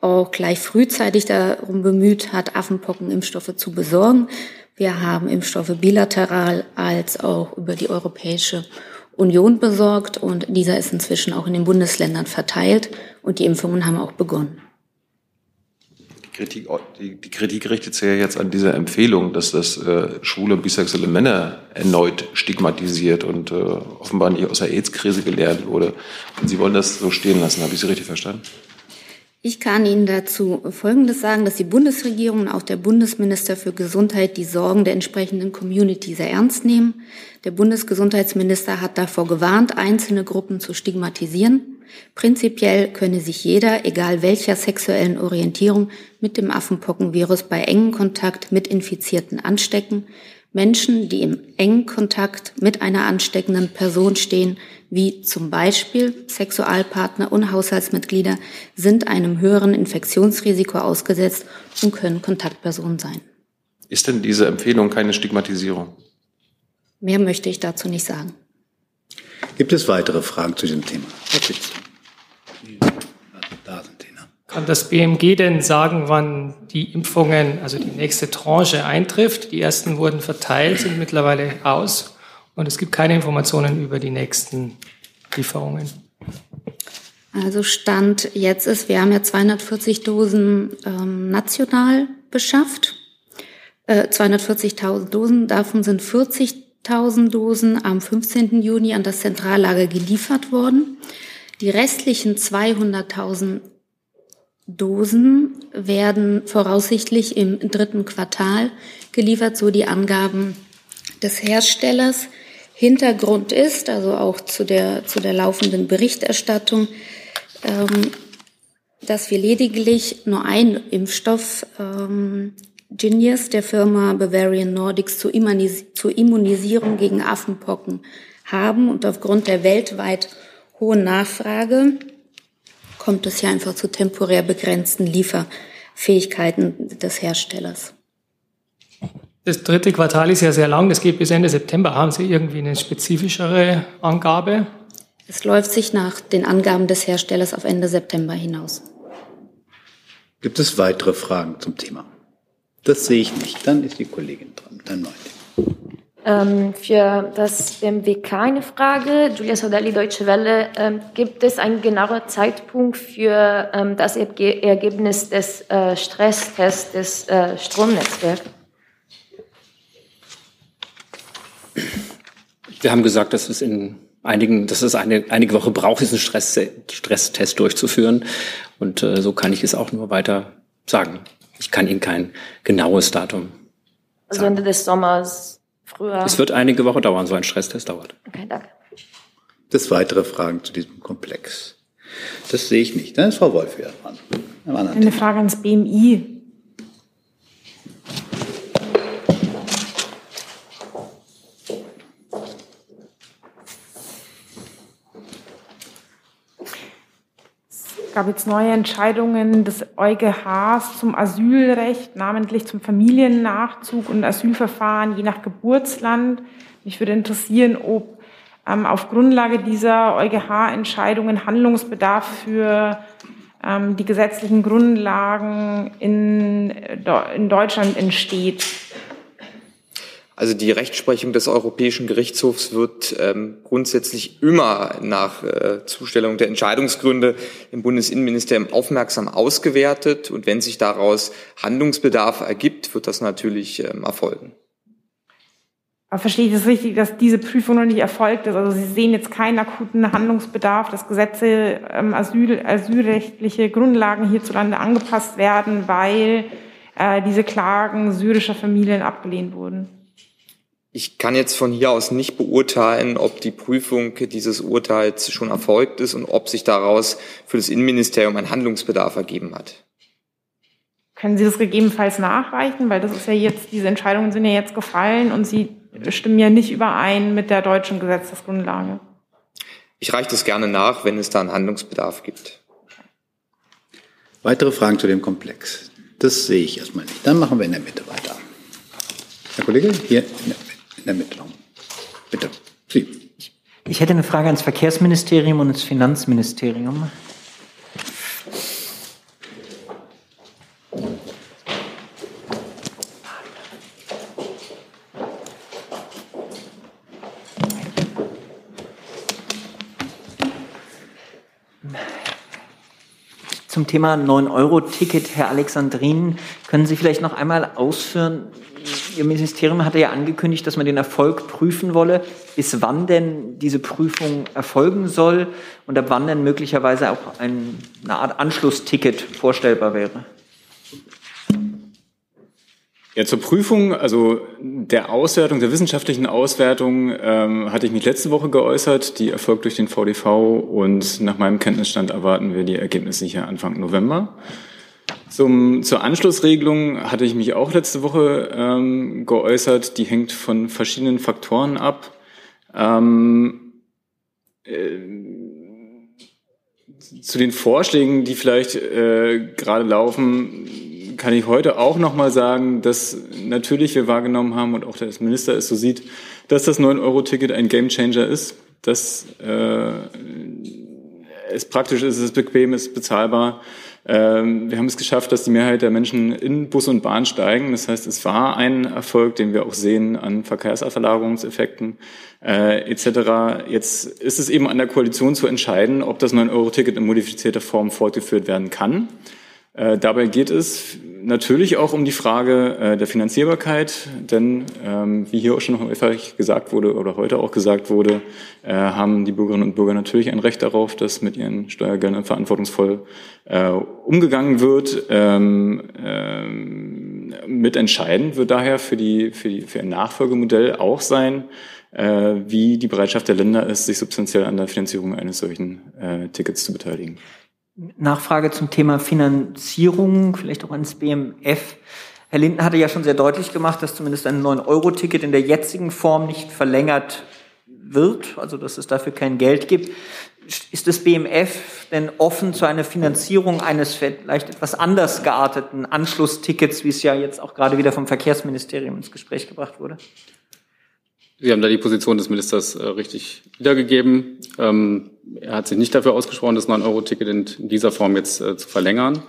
auch gleich frühzeitig darum bemüht hat, Affenpockenimpfstoffe zu besorgen. Wir haben Impfstoffe bilateral als auch über die Europäische Union besorgt und dieser ist inzwischen auch in den Bundesländern verteilt und die Impfungen haben auch begonnen. Kritik, die, Kritik richtet sich ja jetzt an dieser Empfehlung, dass das äh, schwule und bisexuelle Männer erneut stigmatisiert und äh, offenbar nicht aus der AIDS-Krise gelernt wurde. Und Sie wollen das so stehen lassen. Habe ich Sie richtig verstanden? Ich kann Ihnen dazu Folgendes sagen, dass die Bundesregierung und auch der Bundesminister für Gesundheit die Sorgen der entsprechenden Community sehr ernst nehmen. Der Bundesgesundheitsminister hat davor gewarnt, einzelne Gruppen zu stigmatisieren. Prinzipiell könne sich jeder, egal welcher sexuellen Orientierung, mit dem Affenpockenvirus bei engem Kontakt mit Infizierten anstecken. Menschen, die im engen Kontakt mit einer ansteckenden Person stehen, wie zum Beispiel Sexualpartner und Haushaltsmitglieder, sind einem höheren Infektionsrisiko ausgesetzt und können Kontaktpersonen sein. Ist denn diese Empfehlung keine Stigmatisierung? Mehr möchte ich dazu nicht sagen. Gibt es weitere Fragen zu diesem Thema? Herr Fitz. Da sind Tina. Kann das BMG denn sagen, wann die Impfungen, also die nächste Tranche eintrifft? Die ersten wurden verteilt, sind mittlerweile aus und es gibt keine Informationen über die nächsten Lieferungen. Also Stand jetzt ist, wir haben ja 240 Dosen ähm, national beschafft. Äh, 240.000 Dosen, davon sind 40 1000 Dosen am 15. Juni an das Zentrallager geliefert worden. Die restlichen 200.000 Dosen werden voraussichtlich im dritten Quartal geliefert, so die Angaben des Herstellers. Hintergrund ist, also auch zu der, zu der laufenden Berichterstattung, ähm, dass wir lediglich nur einen Impfstoff ähm, Genius der Firma Bavarian Nordics zur, Immunisierung gegen Affenpocken haben. Und aufgrund der weltweit hohen Nachfrage kommt es hier einfach zu temporär begrenzten Lieferfähigkeiten des Herstellers. Das dritte Quartal ist ja sehr lang, das geht bis Ende September. Haben Sie irgendwie eine spezifischere Angabe? Es läuft sich nach den Angaben des Herstellers auf Ende September hinaus. Gibt es weitere Fragen zum Thema? Das sehe ich nicht. Dann ist die Kollegin dran. Dann meinte. Ähm, für das BMW keine Frage. Julia Sodelli, Deutsche Welle. Ähm, gibt es einen genauen Zeitpunkt für ähm, das Erge Ergebnis des äh, Stresstests des äh, Stromnetzwerks? Wir haben gesagt, dass es in einigen, dass es eine, einige Woche braucht, diesen Stress, Stresstest durchzuführen. Und äh, so kann ich es auch nur weiter sagen. Ich kann Ihnen kein genaues Datum. Also Ende des Sommers, früher. Es wird einige Wochen dauern, so ein Stresstest dauert. Okay, danke. Das weitere Fragen zu diesem Komplex. Das sehe ich nicht. Dann ist Frau Wolf wieder dran. Eine Frage ans BMI. Gab jetzt neue Entscheidungen des EuGHs zum Asylrecht, namentlich zum Familiennachzug und Asylverfahren je nach Geburtsland. Mich würde interessieren, ob ähm, auf Grundlage dieser EuGH-Entscheidungen Handlungsbedarf für ähm, die gesetzlichen Grundlagen in, in Deutschland entsteht. Also die Rechtsprechung des Europäischen Gerichtshofs wird ähm, grundsätzlich immer nach äh, Zustellung der Entscheidungsgründe im Bundesinnenministerium aufmerksam ausgewertet. Und wenn sich daraus Handlungsbedarf ergibt, wird das natürlich ähm, erfolgen. Aber verstehe ich das richtig, dass diese Prüfung noch nicht erfolgt ist? Also Sie sehen jetzt keinen akuten Handlungsbedarf, dass Gesetze, ähm, Asyl, asylrechtliche Grundlagen hierzulande angepasst werden, weil äh, diese Klagen syrischer Familien abgelehnt wurden? Ich kann jetzt von hier aus nicht beurteilen, ob die Prüfung dieses Urteils schon erfolgt ist und ob sich daraus für das Innenministerium ein Handlungsbedarf ergeben hat. Können Sie das gegebenenfalls nachreichen? Weil das ist ja jetzt, diese Entscheidungen sind ja jetzt gefallen und Sie stimmen ja nicht überein mit der deutschen Gesetzesgrundlage. Ich reiche das gerne nach, wenn es da einen Handlungsbedarf gibt. Weitere Fragen zu dem Komplex? Das sehe ich erstmal nicht. Dann machen wir in der Mitte weiter. Herr Kollege, hier Mitte. Bitte. Sie. Ich hätte eine Frage ans Verkehrsministerium und ins Finanzministerium. Zum Thema 9-Euro-Ticket, Herr Alexandrin, können Sie vielleicht noch einmal ausführen? Ihr Ministerium hatte ja angekündigt, dass man den Erfolg prüfen wolle, bis wann denn diese Prüfung erfolgen soll und ab wann denn möglicherweise auch ein, eine Art Anschlussticket vorstellbar wäre. Ja, zur Prüfung, also der Auswertung, der wissenschaftlichen Auswertung ähm, hatte ich mich letzte Woche geäußert. Die erfolgt durch den VDV und nach meinem Kenntnisstand erwarten wir die Ergebnisse sicher Anfang November. Zum, zur Anschlussregelung hatte ich mich auch letzte Woche ähm, geäußert. Die hängt von verschiedenen Faktoren ab. Ähm, äh, zu den Vorschlägen, die vielleicht äh, gerade laufen, kann ich heute auch noch mal sagen, dass natürlich wir wahrgenommen haben und auch der Minister es so sieht, dass das 9-Euro-Ticket ein Gamechanger ist, dass äh, es praktisch ist, es ist bequem, es ist bezahlbar. Ähm, wir haben es geschafft, dass die Mehrheit der Menschen in Bus und Bahn steigen. Das heißt, es war ein Erfolg, den wir auch sehen an Verkehrsverlagerungseffekten äh, etc. Jetzt ist es eben an der Koalition zu entscheiden, ob das 9-Euro-Ticket in modifizierter Form fortgeführt werden kann. Äh, dabei geht es natürlich auch um die Frage äh, der Finanzierbarkeit, denn ähm, wie hier auch schon häufig gesagt wurde oder heute auch gesagt wurde, äh, haben die Bürgerinnen und Bürger natürlich ein Recht darauf, dass mit ihren Steuergeldern verantwortungsvoll äh, umgegangen wird. Ähm, ähm, mitentscheidend wird daher für, die, für, die, für ein Nachfolgemodell auch sein, äh, wie die Bereitschaft der Länder ist, sich substanziell an der Finanzierung eines solchen äh, Tickets zu beteiligen. Nachfrage zum Thema Finanzierung, vielleicht auch ans BMF. Herr Linden hatte ja schon sehr deutlich gemacht, dass zumindest ein 9-Euro-Ticket in der jetzigen Form nicht verlängert wird, also dass es dafür kein Geld gibt. Ist das BMF denn offen zu einer Finanzierung eines vielleicht etwas anders gearteten Anschlusstickets, wie es ja jetzt auch gerade wieder vom Verkehrsministerium ins Gespräch gebracht wurde? Sie haben da die Position des Ministers äh, richtig wiedergegeben. Ähm, er hat sich nicht dafür ausgesprochen, das 9-Euro-Ticket in, dieser Form jetzt äh, zu verlängern.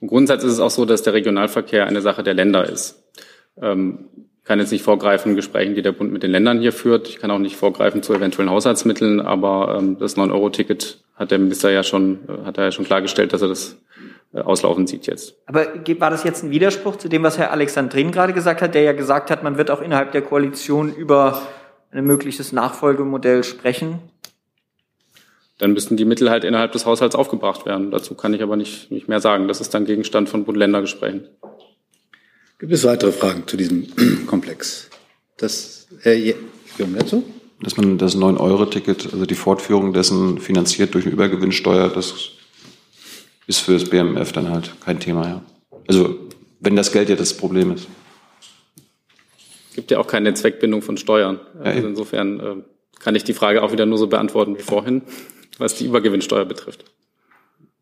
Im Grundsatz ist es auch so, dass der Regionalverkehr eine Sache der Länder ist. Ähm, kann jetzt nicht vorgreifen Gesprächen, die der Bund mit den Ländern hier führt. Ich kann auch nicht vorgreifen zu eventuellen Haushaltsmitteln, aber ähm, das 9-Euro-Ticket hat der Minister ja schon, äh, hat er ja schon klargestellt, dass er das äh, auslaufen sieht jetzt. Aber war das jetzt ein Widerspruch zu dem, was Herr Alexandrin gerade gesagt hat, der ja gesagt hat, man wird auch innerhalb der Koalition über ein mögliches Nachfolgemodell sprechen? Dann müssten die Mittel halt innerhalb des Haushalts aufgebracht werden. Dazu kann ich aber nicht, nicht mehr sagen. Das ist dann Gegenstand von Bund-Länder-Gesprächen. Gibt es weitere Fragen zu diesem <clears throat> Komplex? Das, Herr Jung dazu? Dass man das 9-Euro-Ticket, also die Fortführung dessen finanziert durch eine Übergewinnsteuer, das ist für das BMF dann halt kein Thema, ja. Also, wenn das Geld ja das Problem ist gibt ja auch keine Zweckbindung von Steuern. Also insofern äh, kann ich die Frage auch wieder nur so beantworten wie vorhin, was die Übergewinnsteuer betrifft.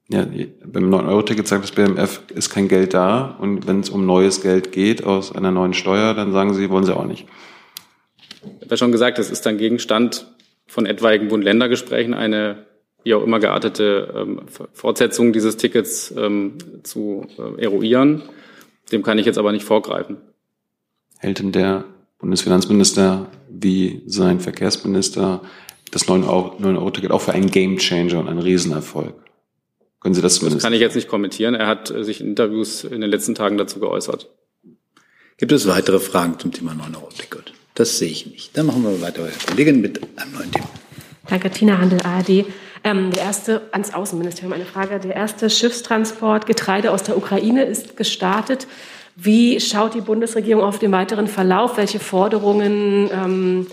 Ja, beim 9-Euro-Ticket sagt das BMF, ist kein Geld da. Und wenn es um neues Geld geht aus einer neuen Steuer, dann sagen sie, wollen sie auch nicht. Ich habe ja schon gesagt, es ist dann Gegenstand von etwaigen Bund-Länder-Gesprächen eine wie auch immer geartete ähm, Fortsetzung dieses Tickets ähm, zu äh, eruieren. Dem kann ich jetzt aber nicht vorgreifen hält denn der Bundesfinanzminister wie sein Verkehrsminister das 9-Euro-Ticket auch für einen Gamechanger und einen Riesenerfolg? Können Sie das zumindest? Das kann ich jetzt nicht kommentieren. Er hat sich in Interviews in den letzten Tagen dazu geäußert. Gibt es weitere Fragen zum Thema 9-Euro-Ticket? Das sehe ich nicht. Dann machen wir weiter, Herr Kollegin, mit einem neuen Thema. Danke, Tina Handel, ARD. Ähm, der erste, ans Außenministerium eine Frage. Der erste Schiffstransport Getreide aus der Ukraine ist gestartet. Wie schaut die Bundesregierung auf den weiteren Verlauf? Welche Forderungen ähm,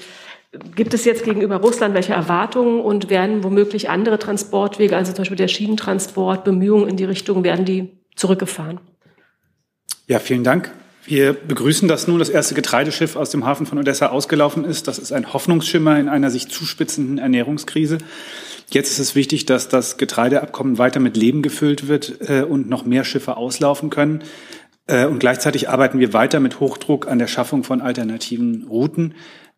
gibt es jetzt gegenüber Russland? Welche Erwartungen und werden womöglich andere Transportwege, also zum Beispiel der Schienentransport, Bemühungen in die Richtung, werden die zurückgefahren? Ja, vielen Dank. Wir begrüßen, dass nun das erste Getreideschiff aus dem Hafen von Odessa ausgelaufen ist. Das ist ein Hoffnungsschimmer in einer sich zuspitzenden Ernährungskrise. Jetzt ist es wichtig, dass das Getreideabkommen weiter mit Leben gefüllt wird äh, und noch mehr Schiffe auslaufen können. Äh, und gleichzeitig arbeiten wir weiter mit Hochdruck an der Schaffung von alternativen Routen.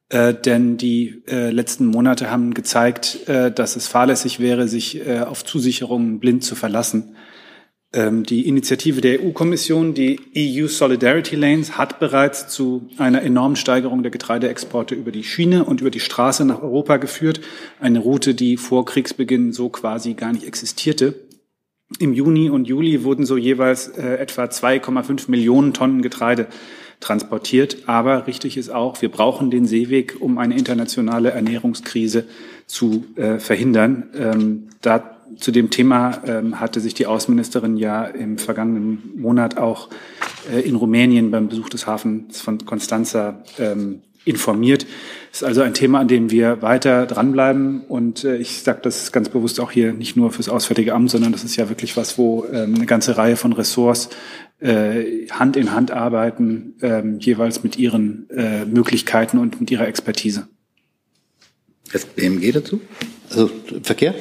Äh, denn die äh, letzten Monate haben gezeigt, dass es fahrlässig wäre, sich auf Zusicherungen blind zu verlassen. Ähm, die Initiative der EU-Kommission, die EU Solidarity Lanes, hat bereits zu einer enormen Steigerung der Getreideexporte über die Schiene und über die Straße nach Europa geführt. Eine Route, die vor Kriegsbeginn so quasi gar nicht existierte. Im Juni und Juli wurden so jeweils äh, etwa 2,5 Millionen Tonnen Getreide transportiert. Aber richtig ist auch, wir brauchen den Seeweg, um eine internationale Ernährungskrise zu äh, verhindern. Ähm, da zu dem Thema ähm, hatte sich die Außenministerin ja im vergangenen Monat auch äh, in Rumänien beim Besuch des Hafens von Constanza ähm, informiert. Das ist also ein Thema, an dem wir weiter dranbleiben. Und äh, ich sage das ganz bewusst auch hier nicht nur fürs Auswärtige Amt, sondern das ist ja wirklich was, wo ähm, eine ganze Reihe von Ressorts äh, Hand in Hand arbeiten, ähm, jeweils mit ihren äh, Möglichkeiten und mit ihrer Expertise. Das BMG dazu? Also Verkehr?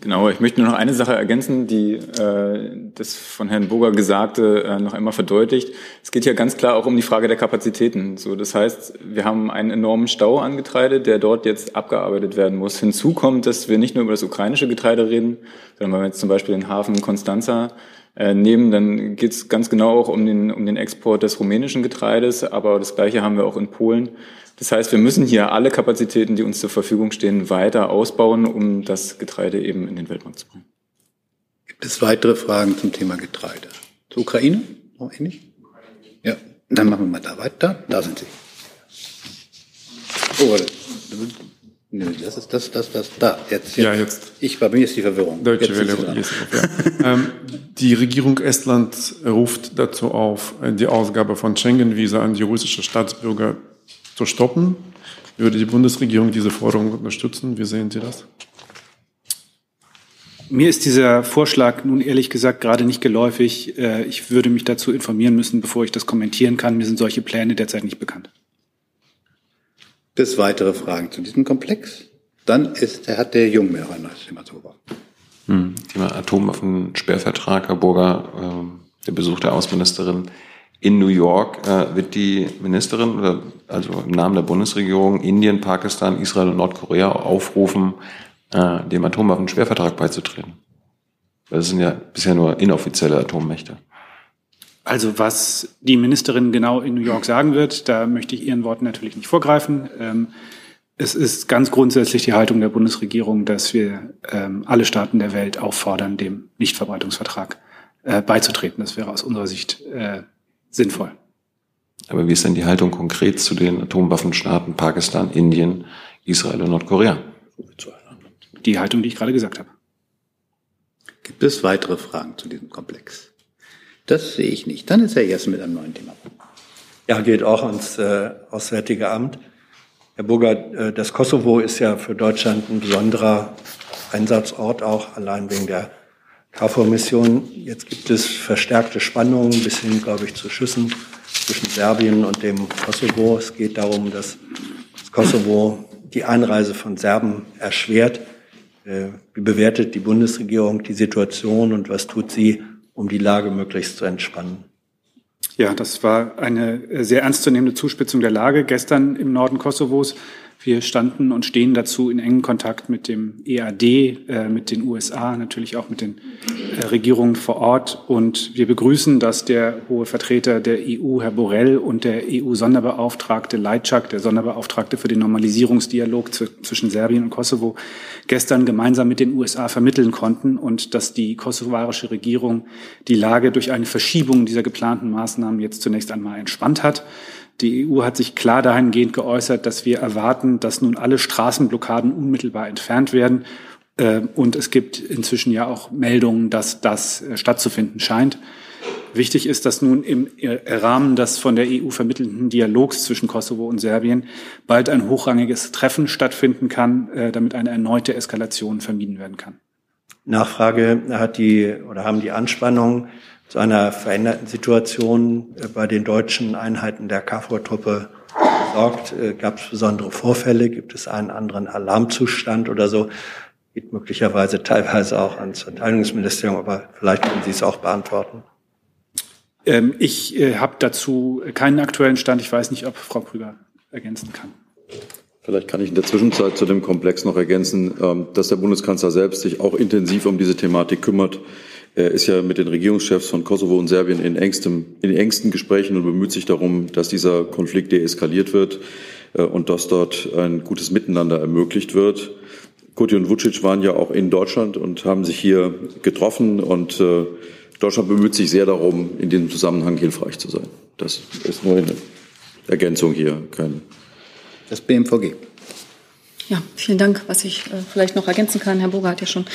Genau, ich möchte nur noch eine Sache ergänzen, die äh, das von Herrn Burger Gesagte äh, noch einmal verdeutlicht. Es geht ja ganz klar auch um die Frage der Kapazitäten. So, das heißt, wir haben einen enormen Stau an Getreide, der dort jetzt abgearbeitet werden muss. Hinzu kommt, dass wir nicht nur über das ukrainische Getreide reden, sondern wenn wir jetzt zum Beispiel den Hafen Constanza äh, nehmen, dann geht es ganz genau auch um den, um den Export des rumänischen Getreides, aber das Gleiche haben wir auch in Polen. Das heißt, wir müssen hier alle Kapazitäten, die uns zur Verfügung stehen, weiter ausbauen, um das Getreide eben in den Weltmarkt zu bringen. Gibt es weitere Fragen zum Thema Getreide? Zur Ukraine? Noch ähnlich? Ja, dann machen wir mal da weiter. Da sind Sie. Oh, Nö, das ist das, das, das, da, jetzt, jetzt. Ja, jetzt. Ich, bei mir ist die Verwirrung. Deutsche Welle, ja. <laughs> ähm, die Regierung Estlands ruft dazu auf, die Ausgabe von Schengen-Visa an die russische Staatsbürger zu stoppen. Würde die Bundesregierung diese Forderung unterstützen? Wie sehen Sie das? Mir ist dieser Vorschlag nun ehrlich gesagt gerade nicht geläufig. Äh, ich würde mich dazu informieren müssen, bevor ich das kommentieren kann. Mir sind solche Pläne derzeit nicht bekannt. Gibt es weitere Fragen zu diesem Komplex? Dann ist, hat der Jungmeer ein neues Thema zu gebracht. Hm, Thema Atomwaffensperrvertrag, Herr Burger, äh, der Besuch der Außenministerin in New York. Äh, wird die Ministerin, also im Namen der Bundesregierung, Indien, Pakistan, Israel und Nordkorea aufrufen, äh, dem Atomwaffensperrvertrag beizutreten? Das sind ja bisher nur inoffizielle Atommächte. Also was die Ministerin genau in New York sagen wird, da möchte ich Ihren Worten natürlich nicht vorgreifen. Ähm, es ist ganz grundsätzlich die Haltung der Bundesregierung, dass wir ähm, alle Staaten der Welt auffordern, dem Nichtverbreitungsvertrag äh, beizutreten. Das wäre aus unserer Sicht äh, sinnvoll. Aber wie ist denn die Haltung konkret zu den Atomwaffenstaaten Pakistan, Indien, Israel und Nordkorea? Die Haltung, die ich gerade gesagt habe. Gibt es weitere Fragen zu diesem Komplex? Das sehe ich nicht. Dann ist er erst mit einem neuen Thema. Ja, geht auch ans äh, Auswärtige Amt. Herr Burger, äh, das Kosovo ist ja für Deutschland ein besonderer Einsatzort, auch allein wegen der KFOR-Mission. Jetzt gibt es verstärkte Spannungen bis hin, glaube ich, zu Schüssen zwischen Serbien und dem Kosovo. Es geht darum, dass das Kosovo die Einreise von Serben erschwert. Äh, wie bewertet die Bundesregierung die Situation und was tut sie, um die Lage möglichst zu entspannen. Ja, das war eine sehr ernstzunehmende Zuspitzung der Lage gestern im Norden Kosovos. Wir standen und stehen dazu in engen Kontakt mit dem EAD, äh, mit den USA, natürlich auch mit den äh, Regierungen vor Ort. Und wir begrüßen, dass der hohe Vertreter der EU, Herr Borrell, und der EU-Sonderbeauftragte Leitschak, der Sonderbeauftragte für den Normalisierungsdialog zwischen Serbien und Kosovo, gestern gemeinsam mit den USA vermitteln konnten und dass die kosovarische Regierung die Lage durch eine Verschiebung dieser geplanten Maßnahmen jetzt zunächst einmal entspannt hat. Die EU hat sich klar dahingehend geäußert, dass wir erwarten, dass nun alle Straßenblockaden unmittelbar entfernt werden. Äh, und es gibt inzwischen ja auch Meldungen, dass das äh, stattzufinden scheint. Wichtig ist, dass nun im Rahmen des von der EU vermittelten Dialogs zwischen Kosovo und Serbien bald ein hochrangiges Treffen stattfinden kann, äh, damit eine erneute Eskalation vermieden werden kann. Nachfrage hat die oder haben die Anspannungen zu einer veränderten Situation äh, bei den deutschen Einheiten der KFOR-Truppe gesorgt? Äh, Gab es besondere Vorfälle? Gibt es einen anderen Alarmzustand oder so? Geht möglicherweise teilweise auch ans Verteidigungsministerium, aber vielleicht können Sie es auch beantworten. Ähm, ich äh, habe dazu keinen aktuellen Stand. Ich weiß nicht, ob Frau Krüger ergänzen kann. Vielleicht kann ich in der Zwischenzeit zu dem Komplex noch ergänzen, ähm, dass der Bundeskanzler selbst sich auch intensiv um diese Thematik kümmert. Er ist ja mit den Regierungschefs von Kosovo und Serbien in, engstem, in engsten Gesprächen und bemüht sich darum, dass dieser Konflikt deeskaliert wird äh, und dass dort ein gutes Miteinander ermöglicht wird. Kuti und Vucic waren ja auch in Deutschland und haben sich hier getroffen und äh, Deutschland bemüht sich sehr darum, in diesem Zusammenhang hilfreich zu sein. Das ist nur eine Ergänzung hier. Kein das BMVG. Ja, vielen Dank. Was ich äh, vielleicht noch ergänzen kann, Herr Boger hat ja schon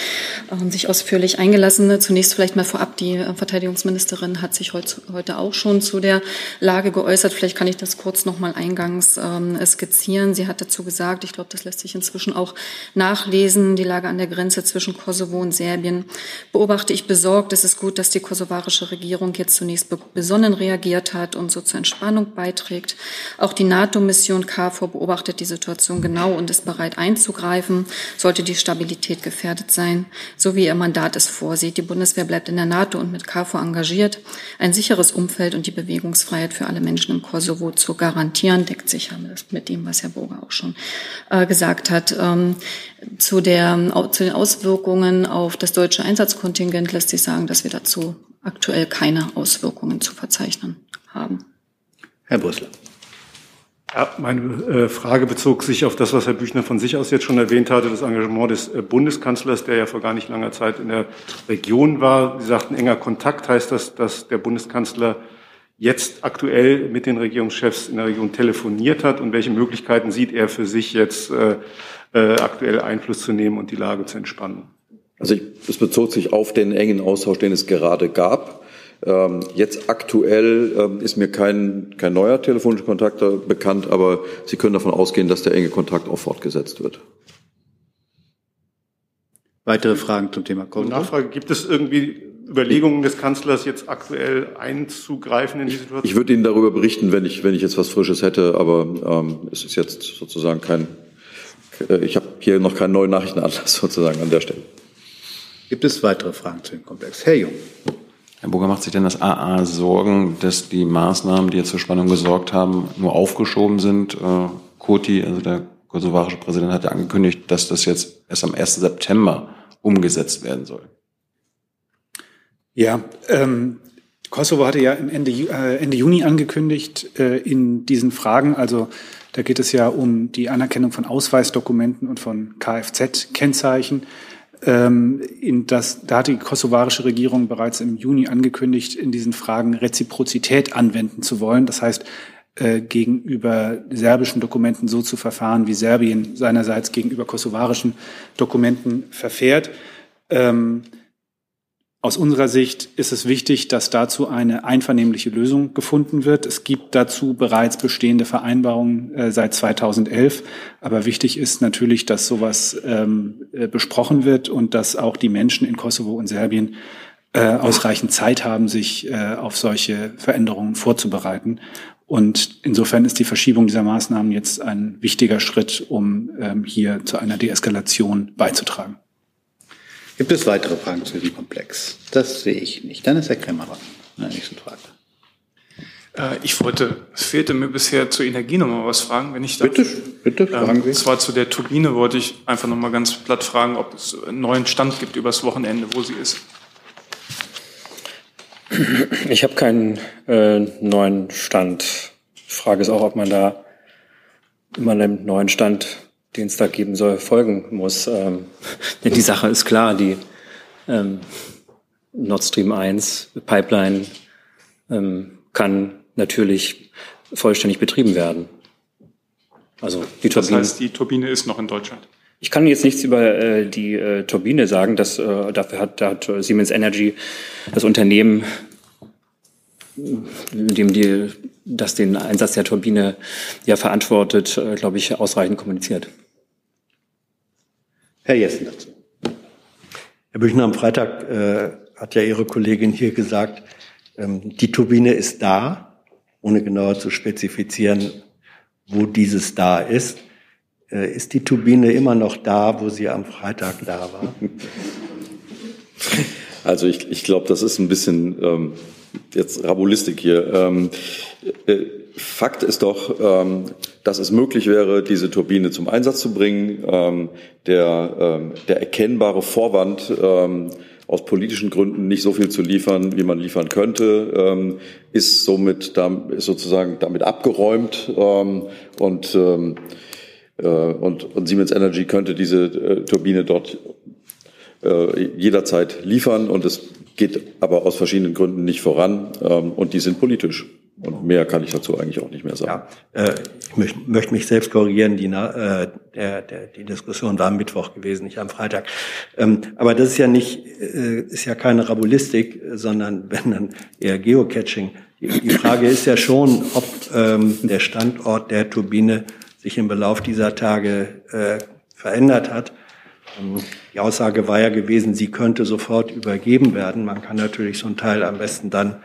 äh, sich ausführlich eingelassen. Zunächst vielleicht mal vorab, die äh, Verteidigungsministerin hat sich heut, heute auch schon zu der Lage geäußert. Vielleicht kann ich das kurz noch mal eingangs ähm, skizzieren. Sie hat dazu gesagt, ich glaube, das lässt sich inzwischen auch nachlesen, die Lage an der Grenze zwischen Kosovo und Serbien beobachte ich besorgt. Es ist gut, dass die kosovarische Regierung jetzt zunächst besonnen reagiert hat und so zur Entspannung beiträgt. Auch die NATO-Mission KFOR beobachtet die Situation genau und ist bereit, bereit einzugreifen, sollte die Stabilität gefährdet sein, so wie ihr Mandat es vorsieht. Die Bundeswehr bleibt in der NATO und mit KFOR engagiert. Ein sicheres Umfeld und die Bewegungsfreiheit für alle Menschen im Kosovo zu garantieren, deckt sich mit dem, was Herr Burger auch schon äh, gesagt hat. Ähm, zu, der, zu den Auswirkungen auf das deutsche Einsatzkontingent lässt sich sagen, dass wir dazu aktuell keine Auswirkungen zu verzeichnen haben. Herr Brüssel. Ja, meine äh, Frage bezog sich auf das, was Herr Büchner von sich aus jetzt schon erwähnt hatte, das Engagement des äh, Bundeskanzlers, der ja vor gar nicht langer Zeit in der Region war. Sie sagten, enger Kontakt heißt das, dass der Bundeskanzler jetzt aktuell mit den Regierungschefs in der Region telefoniert hat und welche Möglichkeiten sieht er für sich jetzt äh, aktuell Einfluss zu nehmen und die Lage zu entspannen? Also es bezog sich auf den engen Austausch, den es gerade gab. Ähm, jetzt aktuell ähm, ist mir kein, kein neuer telefonischer Kontakt bekannt, aber Sie können davon ausgehen, dass der enge Kontakt auch fortgesetzt wird. Weitere Fragen zum Thema Kosovo? Nachfrage, gibt es irgendwie Überlegungen des Kanzlers, jetzt aktuell einzugreifen in die Situation? Ich würde Ihnen darüber berichten, wenn ich, wenn ich jetzt was Frisches hätte, aber ähm, es ist jetzt sozusagen kein, äh, ich habe hier noch keinen neuen Nachrichtenanlass <laughs> sozusagen an der Stelle. Gibt es weitere Fragen zu dem Komplex? Herr Jung. Herr Burger, macht sich denn das AA Sorgen, dass die Maßnahmen, die jetzt zur Spannung gesorgt haben, nur aufgeschoben sind? Äh, Koti, also der kosovarische Präsident, hat ja angekündigt, dass das jetzt erst am 1. September umgesetzt werden soll. Ja, ähm, Kosovo hatte ja Ende, äh, Ende Juni angekündigt, äh, in diesen Fragen, also da geht es ja um die Anerkennung von Ausweisdokumenten und von Kfz-Kennzeichen, ähm, in das, da hat die kosovarische Regierung bereits im Juni angekündigt, in diesen Fragen Reziprozität anwenden zu wollen. Das heißt, äh, gegenüber serbischen Dokumenten so zu verfahren, wie Serbien seinerseits gegenüber kosovarischen Dokumenten verfährt. Ähm, aus unserer Sicht ist es wichtig, dass dazu eine einvernehmliche Lösung gefunden wird. Es gibt dazu bereits bestehende Vereinbarungen äh, seit 2011. Aber wichtig ist natürlich, dass sowas ähm, äh, besprochen wird und dass auch die Menschen in Kosovo und Serbien äh, ausreichend Zeit haben, sich äh, auf solche Veränderungen vorzubereiten. Und insofern ist die Verschiebung dieser Maßnahmen jetzt ein wichtiger Schritt, um ähm, hier zu einer Deeskalation beizutragen. Gibt es weitere Fragen zu diesem Komplex? Das sehe ich nicht. Dann ist Herr Kremmer dran. In der nächsten Frage. Äh, ich wollte, es fehlte mir bisher zur Energie noch mal was fragen, wenn ich darf. Bitte, bitte, fragen ähm, Sie. Und zwar zu der Turbine wollte ich einfach noch mal ganz platt fragen, ob es einen neuen Stand gibt übers Wochenende, wo sie ist. Ich habe keinen äh, neuen Stand. Die Frage ist auch, ob man da immer einen neuen Stand den es da geben soll, folgen muss. Ähm, <laughs> denn die Sache ist klar, die ähm, Nord Stream 1 Pipeline ähm, kann natürlich vollständig betrieben werden. Also die Turbine. Das heißt, die Turbine ist noch in Deutschland. Ich kann jetzt nichts über äh, die äh, Turbine sagen. Das, äh, dafür hat, da hat Siemens Energy, das Unternehmen, dem die, das den Einsatz der Turbine ja verantwortet, äh, glaube ich, ausreichend kommuniziert. Herr Jessen dazu. Herr Büchner, am Freitag äh, hat ja Ihre Kollegin hier gesagt, ähm, die Turbine ist da, ohne genauer zu spezifizieren, wo dieses da ist. Äh, ist die Turbine immer noch da, wo sie am Freitag da war? <laughs> Also ich, ich glaube, das ist ein bisschen ähm, jetzt Rabulistik hier. Ähm, äh, Fakt ist doch, ähm, dass es möglich wäre, diese Turbine zum Einsatz zu bringen. Ähm, der, ähm, der erkennbare Vorwand, ähm, aus politischen Gründen nicht so viel zu liefern, wie man liefern könnte, ähm, ist somit ist sozusagen damit abgeräumt und, äh, und, und Siemens Energy könnte diese äh, Turbine dort äh, jederzeit liefern und es geht aber aus verschiedenen Gründen nicht voran ähm, und die sind politisch. Und mehr kann ich dazu eigentlich auch nicht mehr sagen. Ja, äh, ich möchte, möchte mich selbst korrigieren. Die, äh, der, der, die Diskussion war am Mittwoch gewesen, nicht am Freitag. Ähm, aber das ist ja nicht, äh, ist ja keine Rabulistik, sondern wenn dann eher Geocaching. Die, die Frage ist ja schon, ob ähm, der Standort der Turbine sich im Belauf dieser Tage äh, verändert hat. Ähm, die Aussage war ja gewesen, sie könnte sofort übergeben werden. Man kann natürlich so ein Teil am besten dann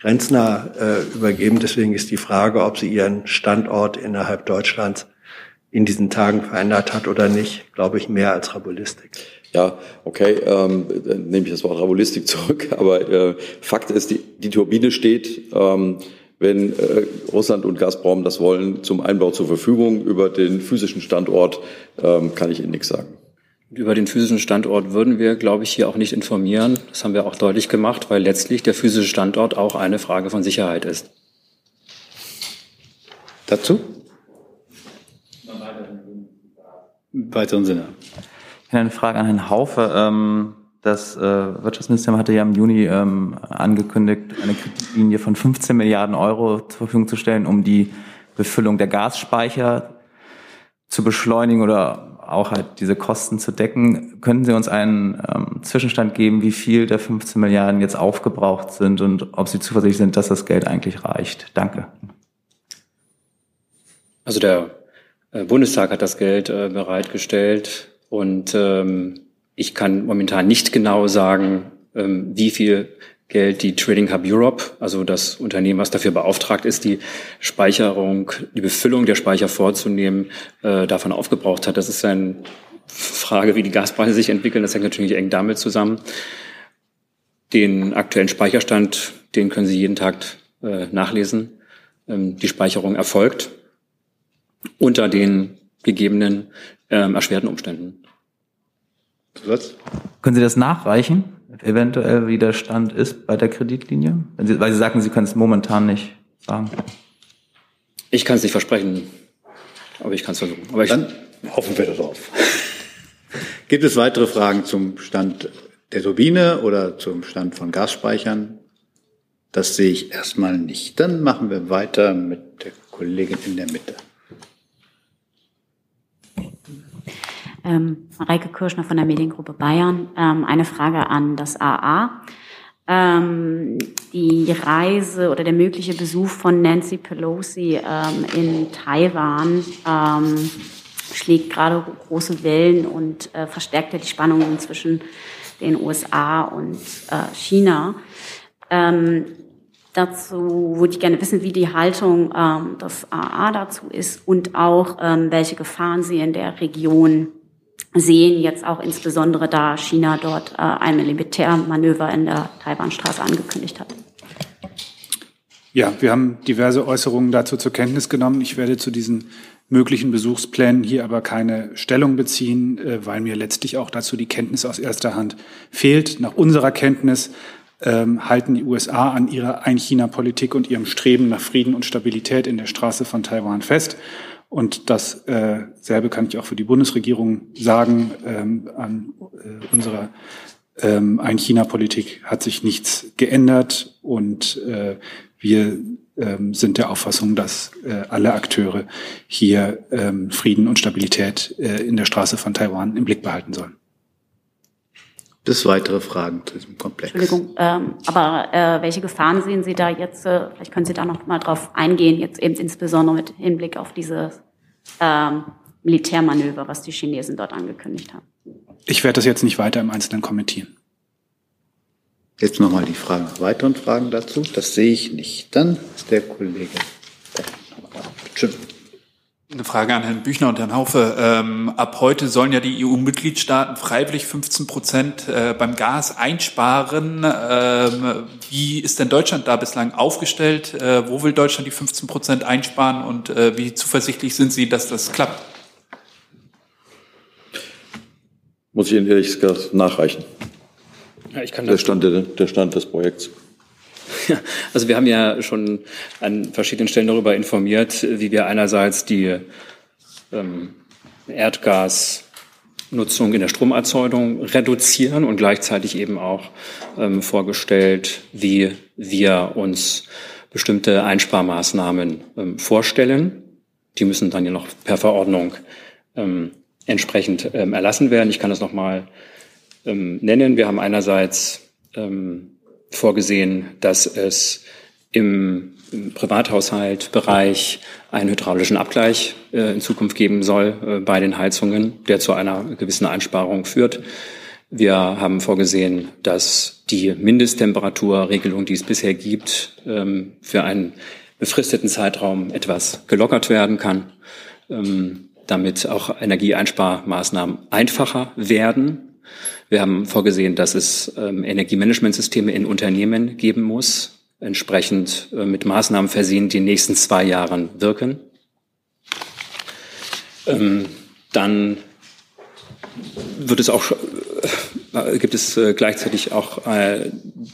grenznah äh, übergeben. Deswegen ist die Frage, ob sie ihren Standort innerhalb Deutschlands in diesen Tagen verändert hat oder nicht, glaube ich, mehr als Rabulistik. Ja, okay, ähm, dann nehme ich das Wort Rabulistik zurück, <laughs> aber äh, Fakt ist, die, die Turbine steht, ähm, wenn äh, Russland und Gazprom das wollen, zum Einbau zur Verfügung. Über den physischen Standort ähm, kann ich Ihnen nichts sagen. Über den physischen Standort würden wir, glaube ich, hier auch nicht informieren. Das haben wir auch deutlich gemacht, weil letztlich der physische Standort auch eine Frage von Sicherheit ist. Dazu? Weiteren Sinne. Ich habe eine Frage an Herrn Haufe. Ähm, das äh, Wirtschaftsministerium hatte ja im Juni ähm, angekündigt, eine Kreditlinie von 15 Milliarden Euro zur Verfügung zu stellen, um die Befüllung der Gasspeicher zu beschleunigen oder auch halt diese Kosten zu decken. Können Sie uns einen ähm, Zwischenstand geben, wie viel der 15 Milliarden jetzt aufgebraucht sind und ob Sie zuversichtlich sind, dass das Geld eigentlich reicht? Danke. Also der äh, Bundestag hat das Geld äh, bereitgestellt und ähm, ich kann momentan nicht genau sagen, ähm, wie viel Geld die Trading Hub Europe, also das Unternehmen, was dafür beauftragt ist, die Speicherung, die Befüllung der Speicher vorzunehmen, äh, davon aufgebraucht hat. Das ist eine Frage, wie die Gaspreise sich entwickeln. Das hängt natürlich eng damit zusammen. Den aktuellen Speicherstand, den können Sie jeden Tag äh, nachlesen. Ähm, die Speicherung erfolgt unter den gegebenen ähm, erschwerten Umständen. Zusatz? Können Sie das nachreichen? Eventuell wie der Stand ist bei der Kreditlinie? Sie, weil Sie sagen, Sie können es momentan nicht sagen. Ich kann es nicht versprechen, aber ich kann es versuchen. Aber Dann hoffen wir darauf. <laughs> Gibt es weitere Fragen zum Stand der Turbine oder zum Stand von Gasspeichern? Das sehe ich erstmal nicht. Dann machen wir weiter mit der Kollegin in der Mitte. Ähm, Reike Kirschner von der Mediengruppe Bayern. Ähm, eine Frage an das AA. Ähm, die Reise oder der mögliche Besuch von Nancy Pelosi ähm, in Taiwan ähm, schlägt gerade große Wellen und äh, verstärkt ja die Spannungen zwischen den USA und äh, China. Ähm, dazu würde ich gerne wissen, wie die Haltung ähm, des AA dazu ist und auch ähm, welche Gefahren Sie in der Region sehen, jetzt auch insbesondere da China dort äh, ein Militärmanöver in der Taiwanstraße angekündigt hat. Ja, wir haben diverse Äußerungen dazu zur Kenntnis genommen. Ich werde zu diesen möglichen Besuchsplänen hier aber keine Stellung beziehen, äh, weil mir letztlich auch dazu die Kenntnis aus erster Hand fehlt. Nach unserer Kenntnis ähm, halten die USA an ihrer Ein-China-Politik und ihrem Streben nach Frieden und Stabilität in der Straße von Taiwan fest. Und dasselbe äh, kann ich auch für die Bundesregierung sagen. Ähm, an äh, unserer ähm, Ein-China-Politik hat sich nichts geändert und äh, wir ähm, sind der Auffassung, dass äh, alle Akteure hier ähm, Frieden und Stabilität äh, in der Straße von Taiwan im Blick behalten sollen. Bis weitere Fragen zu diesem Komplex. Entschuldigung, ähm, aber äh, welche Gefahren sehen Sie da jetzt? Äh, vielleicht können Sie da noch mal drauf eingehen, jetzt eben insbesondere mit Hinblick auf dieses ähm, Militärmanöver, was die Chinesen dort angekündigt haben. Ich werde das jetzt nicht weiter im Einzelnen kommentieren. Jetzt nochmal die Frage nach weiteren Fragen dazu. Das sehe ich nicht. Dann ist der Kollege. Bitte. Eine Frage an Herrn Büchner und Herrn Haufe. Ähm, ab heute sollen ja die EU-Mitgliedstaaten freiwillig 15 Prozent äh, beim Gas einsparen. Ähm, wie ist denn Deutschland da bislang aufgestellt? Äh, wo will Deutschland die 15 Prozent einsparen und äh, wie zuversichtlich sind Sie, dass das klappt? Muss ich Ihnen ehrlich gesagt nachreichen. Ja, ich kann der, Stand, der, der Stand des Projekts. <laughs> Also wir haben ja schon an verschiedenen Stellen darüber informiert, wie wir einerseits die ähm, Erdgasnutzung in der Stromerzeugung reduzieren und gleichzeitig eben auch ähm, vorgestellt, wie wir uns bestimmte Einsparmaßnahmen ähm, vorstellen. Die müssen dann ja noch per Verordnung ähm, entsprechend ähm, erlassen werden. Ich kann das nochmal ähm, nennen. Wir haben einerseits ähm, vorgesehen, dass es im, Privathaushaltbereich einen hydraulischen Abgleich äh, in Zukunft geben soll äh, bei den Heizungen, der zu einer gewissen Einsparung führt. Wir haben vorgesehen, dass die Mindesttemperaturregelung, die es bisher gibt, ähm, für einen befristeten Zeitraum etwas gelockert werden kann, ähm, damit auch Energieeinsparmaßnahmen einfacher werden wir haben vorgesehen, dass es ähm, Energiemanagementsysteme in Unternehmen geben muss, entsprechend äh, mit Maßnahmen versehen, die in den nächsten zwei Jahren wirken. Ähm, dann wird es auch, äh, gibt es äh, gleichzeitig auch äh,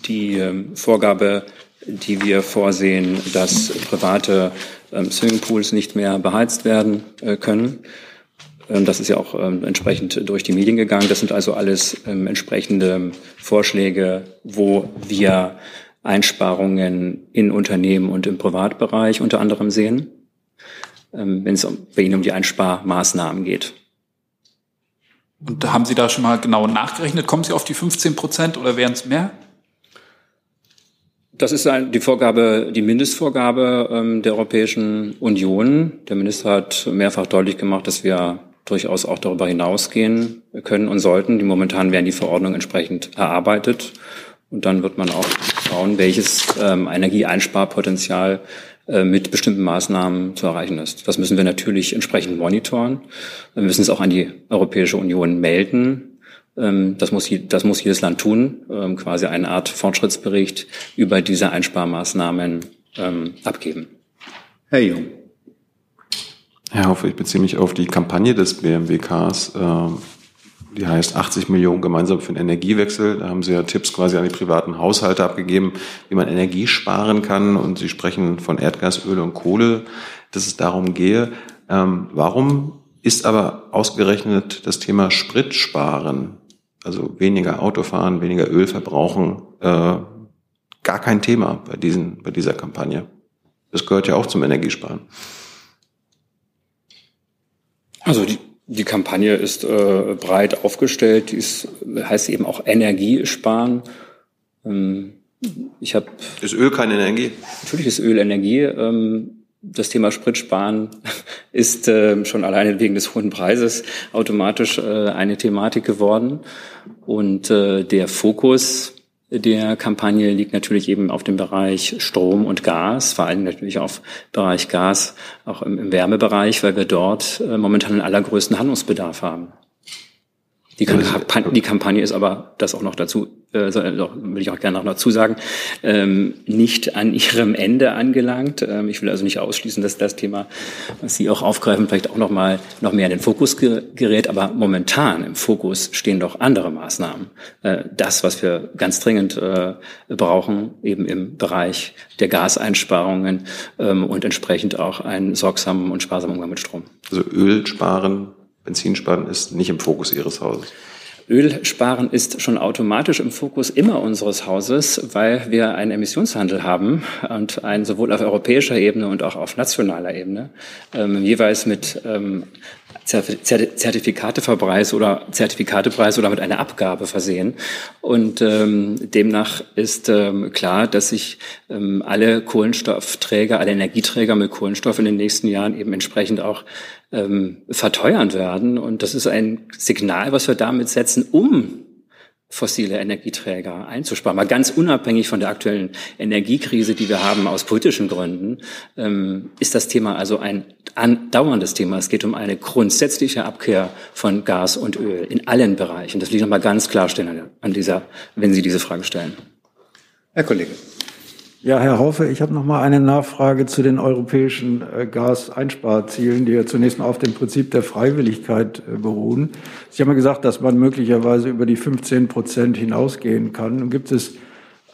die ähm, Vorgabe, die wir vorsehen, dass private ähm, Swimmingpools nicht mehr beheizt werden äh, können. Ähm, das ist ja auch ähm, entsprechend durch die Medien gegangen. Das sind also alles ähm, entsprechende Vorschläge, wo wir Einsparungen in Unternehmen und im Privatbereich unter anderem sehen, wenn es bei Ihnen um die Einsparmaßnahmen geht. Und haben Sie da schon mal genau nachgerechnet? Kommen Sie auf die 15 Prozent oder wären es mehr? Das ist die Vorgabe, die Mindestvorgabe der Europäischen Union. Der Minister hat mehrfach deutlich gemacht, dass wir durchaus auch darüber hinausgehen können und sollten. Die momentan werden die Verordnungen entsprechend erarbeitet. Und dann wird man auch schauen, welches ähm, Energieeinsparpotenzial äh, mit bestimmten Maßnahmen zu erreichen ist. Das müssen wir natürlich entsprechend monitoren. Wir müssen es auch an die Europäische Union melden. Ähm, das, muss, das muss jedes Land tun, ähm, quasi eine Art Fortschrittsbericht über diese Einsparmaßnahmen ähm, abgeben. Herr Jung. Herr Haufe, ich beziehe mich auf die Kampagne des BMWKs, äh, die heißt 80 Millionen gemeinsam für den Energiewechsel. Da haben Sie ja Tipps quasi an die privaten Haushalte abgegeben, wie man Energie sparen kann. Und Sie sprechen von Erdgas, Öl und Kohle, dass es darum gehe. Ähm, warum ist aber ausgerechnet das Thema Sprit sparen, also weniger Autofahren, weniger Öl verbrauchen, äh, gar kein Thema bei, diesen, bei dieser Kampagne? Das gehört ja auch zum Energiesparen. Also die, die Kampagne ist äh, breit aufgestellt. Die ist, heißt eben auch Energiesparen. Ähm, ich habe ist Öl keine Energie? Natürlich ist Öl Energie. Ähm, das Thema Spritsparen <laughs> ist äh, schon alleine wegen des hohen Preises automatisch äh, eine Thematik geworden. Und äh, der Fokus der Kampagne liegt natürlich eben auf dem Bereich Strom und Gas, vor allem natürlich auf Bereich Gas, auch im, im Wärmebereich, weil wir dort äh, momentan den allergrößten Handlungsbedarf haben. Die, Kampagne, die Kampagne ist aber, das auch noch dazu, äh, äh will ich auch gerne noch dazu sagen, ähm, nicht an ihrem Ende angelangt. Ähm, ich will also nicht ausschließen, dass das Thema, was Sie auch aufgreifen, vielleicht auch noch mal noch mehr in den Fokus gerät. Aber momentan im Fokus stehen doch andere Maßnahmen. Äh, das, was wir ganz dringend äh, brauchen, eben im Bereich der Gaseinsparungen ähm, und entsprechend auch einen sorgsamen und sparsamen Umgang mit Strom. Also Öl sparen, Benzin sparen ist nicht im Fokus Ihres Hauses. Ölsparen ist schon automatisch im Fokus immer unseres Hauses, weil wir einen Emissionshandel haben und einen sowohl auf europäischer Ebene und auch auf nationaler Ebene ähm, jeweils mit ähm, Zertifikatepreis oder Zertifikatepreis oder mit einer Abgabe versehen. Und ähm, demnach ist ähm, klar, dass sich ähm, alle Kohlenstoffträger, alle Energieträger mit Kohlenstoff in den nächsten Jahren eben entsprechend auch ähm, verteuern werden. Und das ist ein Signal, was wir damit setzen, um fossile Energieträger einzusparen. Mal ganz unabhängig von der aktuellen Energiekrise, die wir haben aus politischen Gründen, ähm, ist das Thema also ein andauerndes Thema. Es geht um eine grundsätzliche Abkehr von Gas und Öl in allen Bereichen. Das will ich nochmal ganz klarstellen an dieser, wenn Sie diese Frage stellen. Herr Kollege. Ja, Herr Haufe, ich habe noch mal eine Nachfrage zu den europäischen äh, Gaseinsparzielen, die ja zunächst mal auf dem Prinzip der Freiwilligkeit äh, beruhen. Sie haben ja gesagt, dass man möglicherweise über die 15 Prozent hinausgehen kann. Gibt es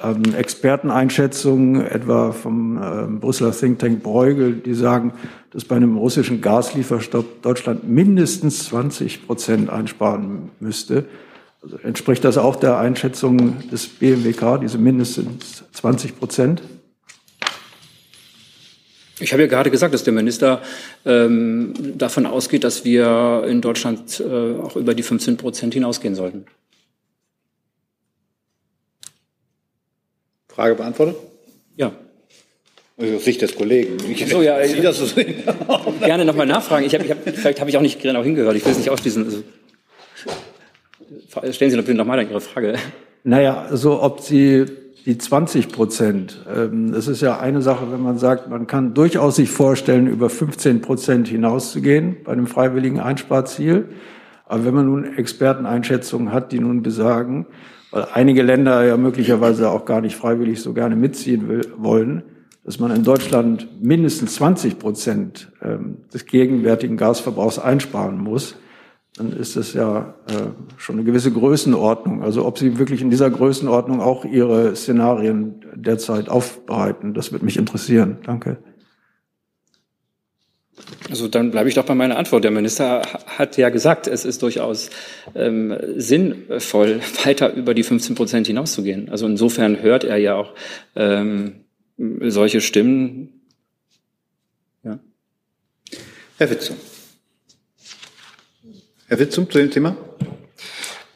ähm, Experteneinschätzungen, etwa vom äh, Brüsseler Think Tank Bruegel, die sagen, dass bei einem russischen Gaslieferstopp Deutschland mindestens 20 Prozent einsparen müsste. Also entspricht das auch der Einschätzung des BMWK, diese mindestens 20 Prozent? Ich habe ja gerade gesagt, dass der Minister ähm, davon ausgeht, dass wir in Deutschland äh, auch über die 15 Prozent hinausgehen sollten. Frage beantwortet? Ja. Also aus Sicht des Kollegen. Ich so, ja, Sie das so sehen. gerne nochmal nachfragen. Ich hab, ich hab, vielleicht habe ich auch nicht genau hingehört. Ich will es nicht ausschließen. Also, Stellen Sie bitte nochmal Ihre Frage. Naja, so ob Sie die 20 Prozent, ähm, das ist ja eine Sache, wenn man sagt, man kann durchaus sich vorstellen, über 15 Prozent hinauszugehen bei einem freiwilligen Einsparziel. Aber wenn man nun Experteneinschätzungen hat, die nun besagen, weil einige Länder ja möglicherweise auch gar nicht freiwillig so gerne mitziehen will, wollen, dass man in Deutschland mindestens 20 Prozent ähm, des gegenwärtigen Gasverbrauchs einsparen muss, dann ist es ja äh, schon eine gewisse Größenordnung. Also ob Sie wirklich in dieser Größenordnung auch Ihre Szenarien derzeit aufbereiten, das würde mich interessieren. Danke. Also dann bleibe ich doch bei meiner Antwort. Der Minister hat ja gesagt, es ist durchaus ähm, sinnvoll, <laughs> weiter über die 15 Prozent hinauszugehen. Also insofern hört er ja auch ähm, solche Stimmen. Ja. Herr Witzel. Herr Witzum zu dem Thema?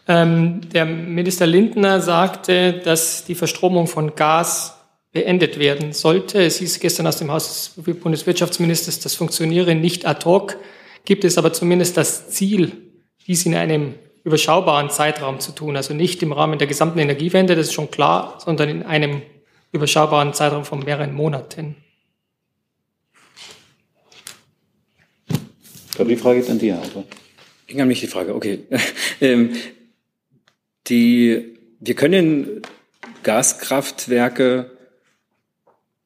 Ähm, der Minister Lindner sagte, dass die Verstromung von Gas beendet werden sollte. Es hieß gestern aus dem Haus des Bundeswirtschaftsministers, das funktioniere nicht ad hoc, gibt es aber zumindest das Ziel, dies in einem überschaubaren Zeitraum zu tun. Also nicht im Rahmen der gesamten Energiewende, das ist schon klar, sondern in einem überschaubaren Zeitraum von mehreren Monaten. Ich glaube, die Frage geht an dir. Also. Ging an mich die Frage, okay. <laughs> ähm, die, wir können Gaskraftwerke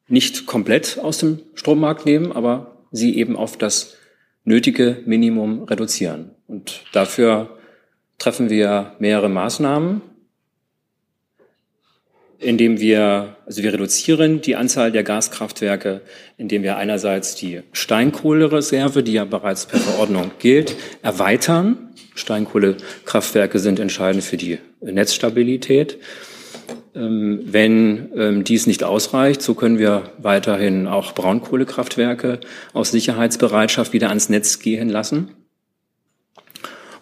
nicht komplett aus dem Strommarkt nehmen, aber sie eben auf das nötige Minimum reduzieren. Und dafür treffen wir mehrere Maßnahmen indem wir, also wir reduzieren die Anzahl der Gaskraftwerke, indem wir einerseits die Steinkohlereserve, die ja bereits per Verordnung gilt, erweitern. Steinkohlekraftwerke sind entscheidend für die Netzstabilität. Ähm, wenn ähm, dies nicht ausreicht, so können wir weiterhin auch Braunkohlekraftwerke aus Sicherheitsbereitschaft wieder ans Netz gehen lassen.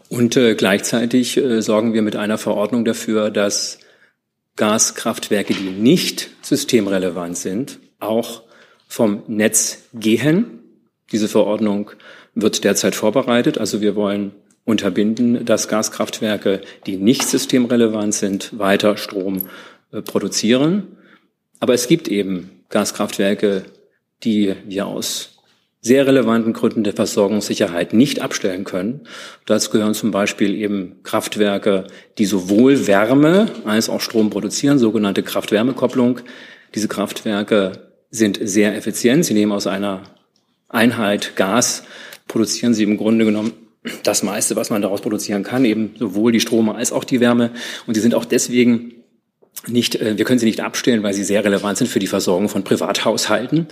Und äh, gleichzeitig äh, sorgen wir mit einer Verordnung dafür, dass Gaskraftwerke, die nicht systemrelevant sind, auch vom Netz gehen. Diese Verordnung wird derzeit vorbereitet. Also wir wollen unterbinden, dass Gaskraftwerke, die nicht systemrelevant sind, weiter Strom äh, produzieren. Aber es gibt eben Gaskraftwerke, die wir aus sehr relevanten Gründen der Versorgungssicherheit nicht abstellen können. Dazu gehören zum Beispiel eben Kraftwerke, die sowohl Wärme als auch Strom produzieren, sogenannte Kraft-Wärme-Kopplung. Diese Kraftwerke sind sehr effizient. Sie nehmen aus einer Einheit Gas, produzieren sie im Grunde genommen das meiste, was man daraus produzieren kann, eben sowohl die Strome als auch die Wärme. Und sie sind auch deswegen nicht, äh, wir können sie nicht abstellen, weil sie sehr relevant sind für die Versorgung von Privathaushalten.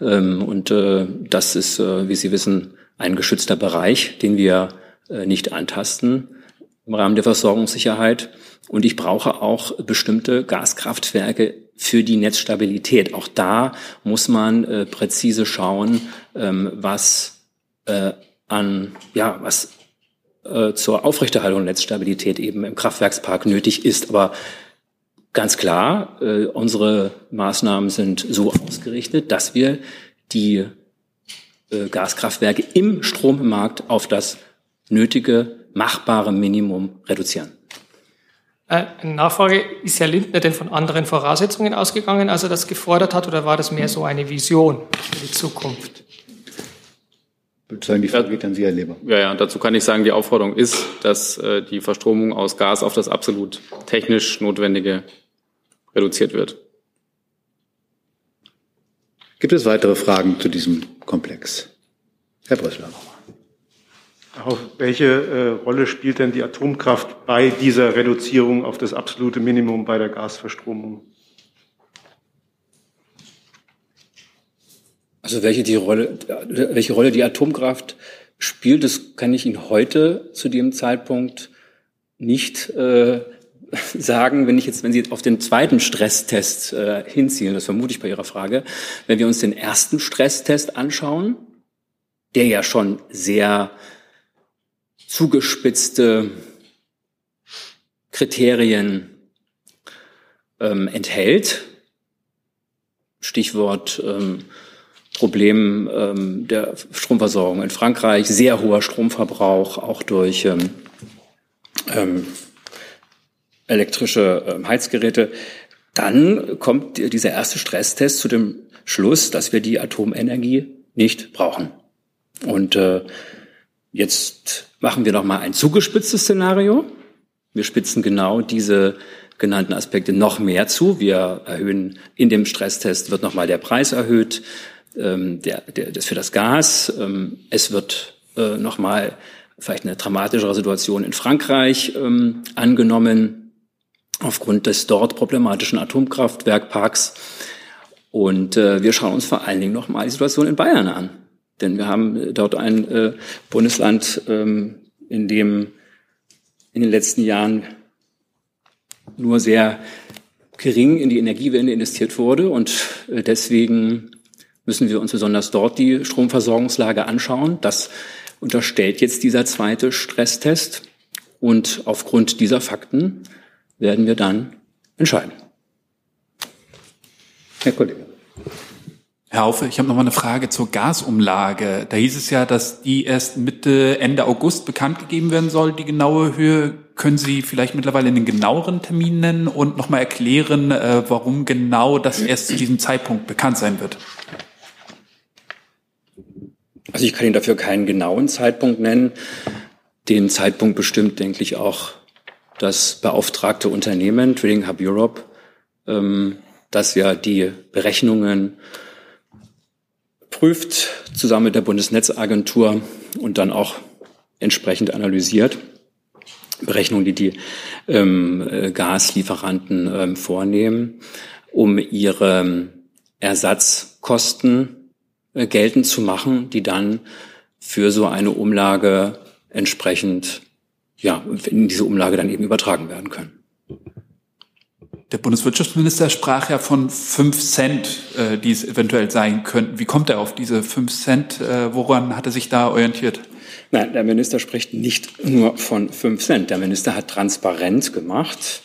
Ähm, und äh, das ist, äh, wie Sie wissen, ein geschützter Bereich, den wir nicht antasten. im Rahmen der Versorgungssicherheit. Und ich brauche auch bestimmte Gaskraftwerke für die Netzstabilität. Auch da muss man präzise schauen, ähm, was an, ja, was zur Aufrechterhaltung der Netzstabilität eben im Kraftwerkspark nötig ist. Aber ganz klar, äh, unsere Maßnahmen sind so ausgerichtet, dass wir die äh, Gaskraftwerke im Strommarkt auf das nötige, machbare Minimum reduzieren. Äh, eine Nachfrage, ist Herr Lindner denn von anderen Voraussetzungen ausgegangen, als er das gefordert hat, oder war das mehr so eine Vision für die Zukunft? Ich würde sagen, die Frage geht an Sie, Herr Leber. Ja, ja, dazu kann ich sagen, die Aufforderung ist, dass äh, die Verstromung aus Gas auf das absolut technisch Notwendige reduziert wird. Gibt es weitere Fragen zu diesem Komplex? Herr Brössler. Welche äh, Rolle spielt denn die Atomkraft bei dieser Reduzierung auf das absolute Minimum bei der Gasverstromung? Also welche, die Rolle, welche Rolle die Atomkraft spielt, das kann ich Ihnen heute zu dem Zeitpunkt nicht äh, sagen, wenn ich jetzt, wenn Sie auf den zweiten Stresstest äh, hinziehen, das vermute ich bei Ihrer Frage, wenn wir uns den ersten Stresstest anschauen, der ja schon sehr zugespitzte Kriterien ähm, enthält. Stichwort ähm, Problem ähm, der Stromversorgung in Frankreich, sehr hoher Stromverbrauch, auch durch ähm, ähm, elektrische ähm, Heizgeräte. Dann kommt dieser erste Stresstest zu dem Schluss, dass wir die Atomenergie nicht brauchen. Und äh, jetzt machen wir noch mal ein zugespitztes Szenario. Wir spitzen genau diese genannten Aspekte noch mehr zu. Wir erhöhen in dem Stresstest wird noch mal der Preis erhöht, ähm, der, der, das für das Gas. Ähm, es wird äh, noch mal vielleicht eine dramatischere Situation in Frankreich ähm, angenommen aufgrund des dort problematischen Atomkraftwerkparks. Und äh, wir schauen uns vor allen Dingen noch mal die Situation in Bayern an. Denn wir haben dort ein äh, Bundesland, ähm, in dem in den letzten Jahren nur sehr gering in die Energiewende investiert wurde. Und äh, deswegen müssen wir uns besonders dort die Stromversorgungslage anschauen. Das unterstellt jetzt dieser zweite Stresstest. Und aufgrund dieser Fakten werden wir dann entscheiden. Herr Kollege. Herr Haufe, ich habe noch mal eine Frage zur Gasumlage. Da hieß es ja, dass die erst Mitte, Ende August bekannt gegeben werden soll, die genaue Höhe. Können Sie vielleicht mittlerweile einen genaueren Termin nennen und noch mal erklären, äh, warum genau das erst zu diesem Zeitpunkt bekannt sein wird? Also ich kann Ihnen dafür keinen genauen Zeitpunkt nennen. Den Zeitpunkt bestimmt, denke ich, auch das beauftragte Unternehmen Trading Hub Europe, ähm, das ja die Berechnungen prüft, zusammen mit der Bundesnetzagentur und dann auch entsprechend analysiert. Berechnungen, die die ähm, äh, Gaslieferanten ähm, vornehmen, um ihre Ersatzkosten äh, geltend zu machen, die dann für so eine Umlage entsprechend, ja, in diese Umlage dann eben übertragen werden können. Der Bundeswirtschaftsminister sprach ja von fünf Cent, äh, die es eventuell sein könnten. Wie kommt er auf diese fünf Cent? Äh, woran hat er sich da orientiert? Nein, der Minister spricht nicht nur von fünf Cent. Der Minister hat transparent gemacht,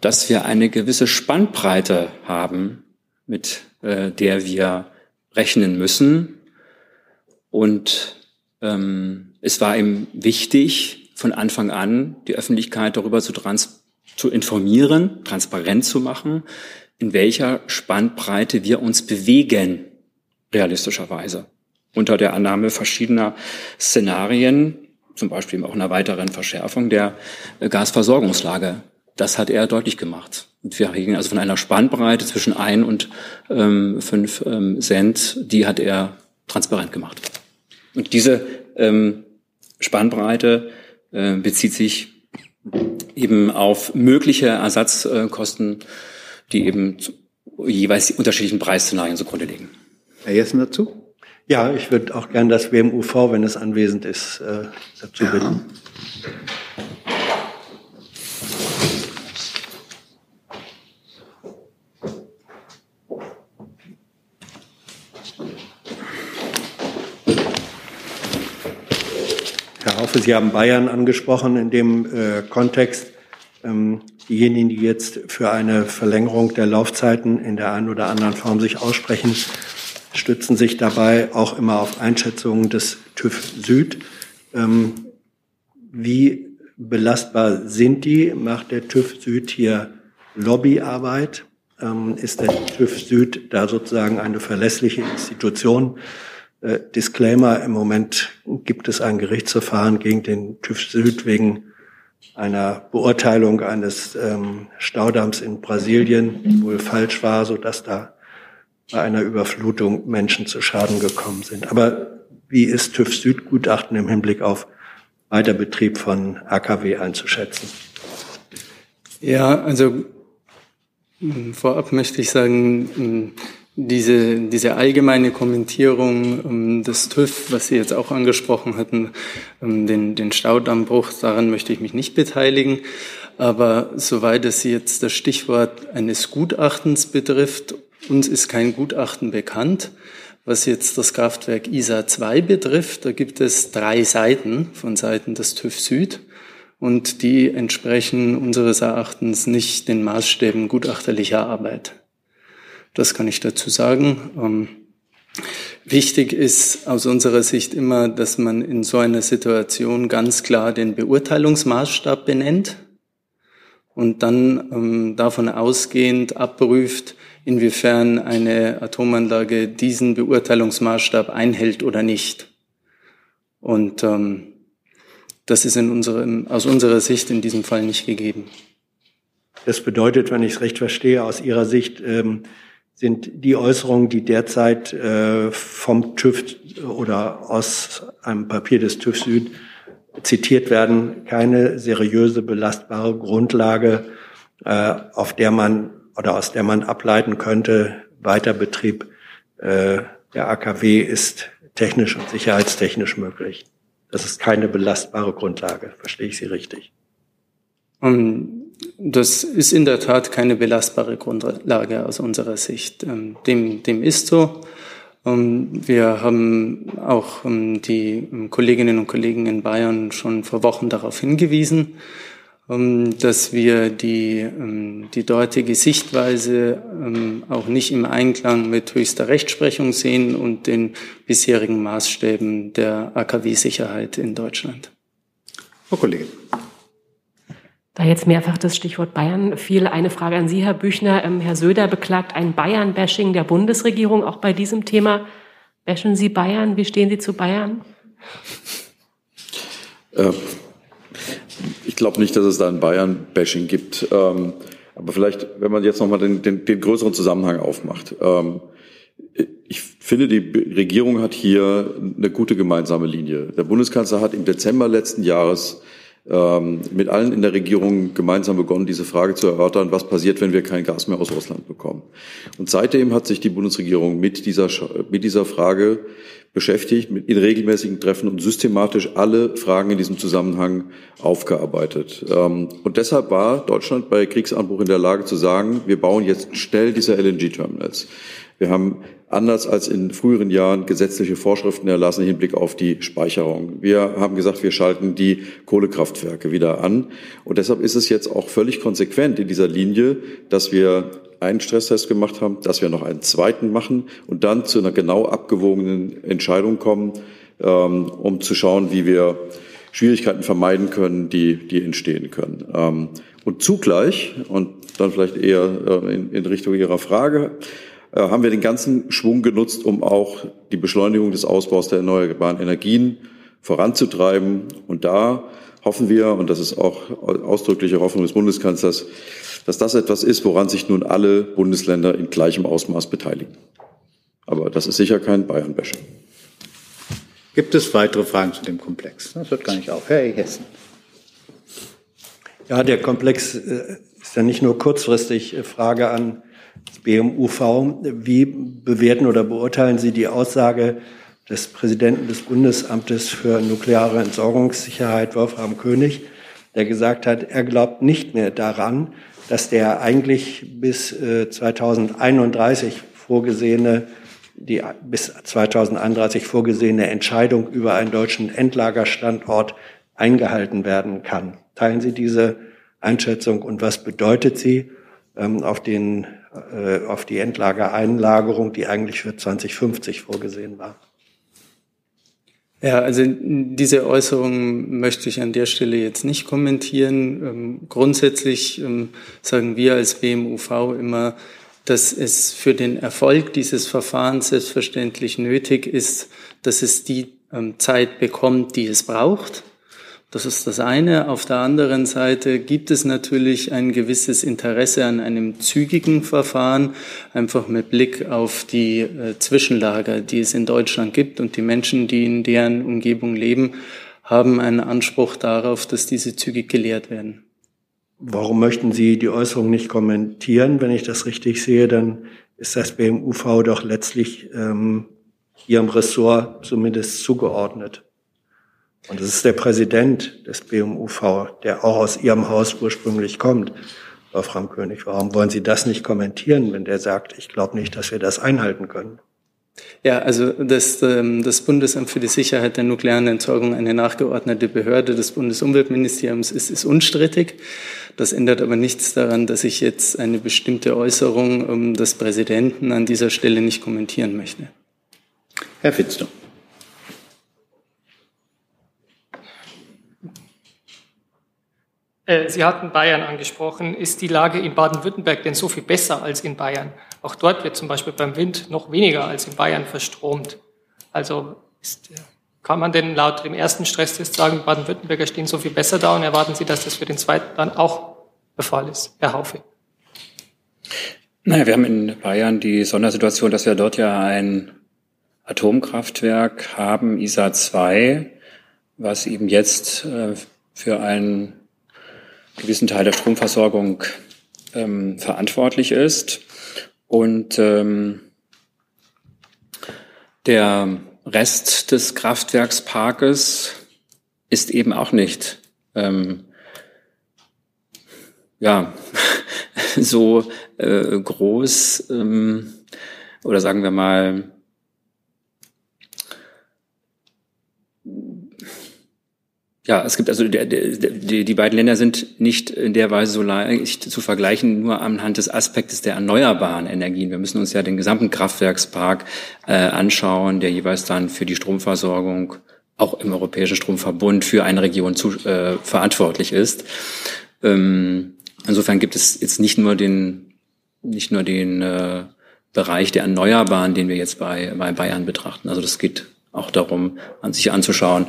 dass wir eine gewisse Spannbreite haben, mit äh, der wir rechnen müssen. Und ähm, es war ihm wichtig, von Anfang an die Öffentlichkeit darüber zu trans zu informieren, transparent zu machen, in welcher Spannbreite wir uns bewegen, realistischerweise. Unter der Annahme verschiedener Szenarien, zum Beispiel auch einer weiteren Verschärfung der Gasversorgungslage. Das hat er deutlich gemacht. Und wir reden also von einer Spannbreite zwischen ein und ähm, fünf ähm, Cent, die hat er transparent gemacht. Und diese ähm, Spannbreite äh, bezieht sich eben auf mögliche Ersatzkosten, die eben jeweils die unterschiedlichen Preisszenarien zugrunde liegen. Herr Jessen dazu? Ja, ich würde auch gern das WMUV, wenn es anwesend ist, äh, dazu bitten. Herr Haufe, Sie haben Bayern angesprochen in dem äh, Kontext. Ähm, diejenigen, die jetzt für eine Verlängerung der Laufzeiten in der einen oder anderen Form sich aussprechen, stützen sich dabei auch immer auf Einschätzungen des TÜV Süd. Ähm, wie belastbar sind die? Macht der TÜV Süd hier Lobbyarbeit? Ähm, ist der TÜV Süd da sozusagen eine verlässliche Institution? Äh, Disclaimer, im Moment gibt es ein Gerichtsverfahren gegen den TÜV Süd wegen einer Beurteilung eines ähm, Staudamms in Brasilien, die wohl falsch war, so dass da bei einer Überflutung Menschen zu Schaden gekommen sind. Aber wie ist TÜV Süd Gutachten im Hinblick auf Weiterbetrieb von AKW einzuschätzen? Ja, also vorab möchte ich sagen, diese, diese allgemeine Kommentierung um, des TÜV, was Sie jetzt auch angesprochen hatten, um, den, den Staudammbruch, daran möchte ich mich nicht beteiligen. Aber soweit es jetzt das Stichwort eines Gutachtens betrifft, uns ist kein Gutachten bekannt. Was jetzt das Kraftwerk ISA 2 betrifft, da gibt es drei Seiten von Seiten des TÜV Süd und die entsprechen unseres Erachtens nicht den Maßstäben gutachterlicher Arbeit. Das kann ich dazu sagen. Ähm, wichtig ist aus unserer Sicht immer, dass man in so einer Situation ganz klar den Beurteilungsmaßstab benennt und dann ähm, davon ausgehend abprüft, inwiefern eine Atomanlage diesen Beurteilungsmaßstab einhält oder nicht. Und ähm, das ist in unserem, aus unserer Sicht in diesem Fall nicht gegeben. Das bedeutet, wenn ich es recht verstehe, aus Ihrer Sicht, ähm, sind die Äußerungen, die derzeit äh, vom TÜV oder aus einem Papier des TÜV Süd zitiert werden, keine seriöse, belastbare Grundlage, äh, auf der man oder aus der man ableiten könnte, Weiterbetrieb äh, der AKW ist technisch und sicherheitstechnisch möglich. Das ist keine belastbare Grundlage. Verstehe ich Sie richtig? Das ist in der Tat keine belastbare Grundlage aus unserer Sicht. Ähm, dem, dem ist so. Ähm, wir haben auch ähm, die Kolleginnen und Kollegen in Bayern schon vor Wochen darauf hingewiesen, dass wir die, die dortige Sichtweise auch nicht im Einklang mit höchster Rechtsprechung sehen und den bisherigen Maßstäben der AKW-Sicherheit in Deutschland. Frau Kollegin. Da jetzt mehrfach das Stichwort Bayern fiel, eine Frage an Sie, Herr Büchner. Ähm, Herr Söder beklagt ein Bayern-Bashing der Bundesregierung auch bei diesem Thema. Bashen Sie Bayern? Wie stehen Sie zu Bayern? Äh, ich glaube nicht, dass es da ein Bayern-Bashing gibt. Ähm, aber vielleicht, wenn man jetzt nochmal den, den, den größeren Zusammenhang aufmacht. Ähm, ich finde, die Regierung hat hier eine gute gemeinsame Linie. Der Bundeskanzler hat im Dezember letzten Jahres ähm, mit allen in der Regierung gemeinsam begonnen, diese Frage zu erörtern, was passiert, wenn wir kein Gas mehr aus Russland bekommen. Und seitdem hat sich die Bundesregierung mit dieser, mit dieser Frage beschäftigt, mit in regelmäßigen Treffen und systematisch alle Fragen in diesem Zusammenhang aufgearbeitet. Ähm, und deshalb war Deutschland bei Kriegsanbruch in der Lage zu sagen, wir bauen jetzt schnell diese LNG-Terminals. Wir haben anders als in früheren Jahren gesetzliche Vorschriften erlassen im Hinblick auf die Speicherung. Wir haben gesagt, wir schalten die Kohlekraftwerke wieder an. Und deshalb ist es jetzt auch völlig konsequent in dieser Linie, dass wir einen Stresstest gemacht haben, dass wir noch einen zweiten machen und dann zu einer genau abgewogenen Entscheidung kommen, ähm, um zu schauen, wie wir Schwierigkeiten vermeiden können, die, die entstehen können. Ähm, und zugleich, und dann vielleicht eher äh, in Richtung Ihrer Frage, haben wir den ganzen Schwung genutzt, um auch die Beschleunigung des Ausbaus der erneuerbaren Energien voranzutreiben. Und da hoffen wir, und das ist auch ausdrückliche Hoffnung des Bundeskanzlers, dass das etwas ist, woran sich nun alle Bundesländer in gleichem Ausmaß beteiligen. Aber das ist sicher kein Bayern-Bashing. Gibt es weitere Fragen zu dem Komplex? Das hört gar nicht auf. Herr Hessen. Ja, der Komplex äh, ist ja nicht nur kurzfristig äh, Frage an das BMUV. Wie bewerten oder beurteilen Sie die Aussage des Präsidenten des Bundesamtes für nukleare Entsorgungssicherheit, Wolfram König, der gesagt hat, er glaubt nicht mehr daran, dass der eigentlich bis 2031 äh, vorgesehene die bis 2031 vorgesehene Entscheidung über einen deutschen Endlagerstandort eingehalten werden kann. Teilen Sie diese Einschätzung und was bedeutet sie ähm, auf, den, äh, auf die Endlagereinlagerung, die eigentlich für 2050 vorgesehen war? Ja, also diese Äußerung möchte ich an der Stelle jetzt nicht kommentieren. Ähm, grundsätzlich ähm, sagen wir als BMUV immer, dass es für den Erfolg dieses Verfahrens selbstverständlich nötig ist, dass es die ähm, Zeit bekommt, die es braucht. Das ist das eine. Auf der anderen Seite gibt es natürlich ein gewisses Interesse an einem zügigen Verfahren, einfach mit Blick auf die äh, Zwischenlager, die es in Deutschland gibt. Und die Menschen, die in deren Umgebung leben, haben einen Anspruch darauf, dass diese zügig gelehrt werden. Warum möchten Sie die Äußerung nicht kommentieren? Wenn ich das richtig sehe, dann ist das BMUV doch letztlich ähm, Ihrem Ressort zumindest zugeordnet. Und es ist der Präsident des BMUV, der auch aus Ihrem Haus ursprünglich kommt, Frau Framkönig. Warum wollen Sie das nicht kommentieren, wenn der sagt, ich glaube nicht, dass wir das einhalten können? Ja, also das, ähm, das Bundesamt für die Sicherheit der nuklearen Entsorgung, eine nachgeordnete Behörde des Bundesumweltministeriums ist, ist unstrittig. Das ändert aber nichts daran, dass ich jetzt eine bestimmte Äußerung des Präsidenten an dieser Stelle nicht kommentieren möchte. Herr Fitzner. Sie hatten Bayern angesprochen. Ist die Lage in Baden-Württemberg denn so viel besser als in Bayern? Auch dort wird zum Beispiel beim Wind noch weniger als in Bayern verstromt. Also ist, äh, kann man denn laut dem ersten Stresstest sagen, Baden-Württemberger stehen so viel besser da und erwarten Sie, dass das für den zweiten dann auch der Fall ist? Herr Haufe. Naja, wir haben in Bayern die Sondersituation, dass wir dort ja ein Atomkraftwerk haben, ISA 2, was eben jetzt äh, für einen gewissen Teil der Stromversorgung ähm, verantwortlich ist. Und ähm, der Rest des Kraftwerksparkes ist eben auch nicht ähm, ja <laughs> so äh, groß ähm, oder sagen wir mal Ja, es gibt also die, die, die beiden Länder sind nicht in der Weise so leicht zu vergleichen, nur anhand des Aspektes der erneuerbaren Energien. Wir müssen uns ja den gesamten Kraftwerkspark äh, anschauen, der jeweils dann für die Stromversorgung auch im Europäischen Stromverbund für eine Region zu, äh, verantwortlich ist. Ähm, insofern gibt es jetzt nicht nur den nicht nur den äh, Bereich der Erneuerbaren, den wir jetzt bei, bei Bayern betrachten. Also das geht auch darum, an sich anzuschauen,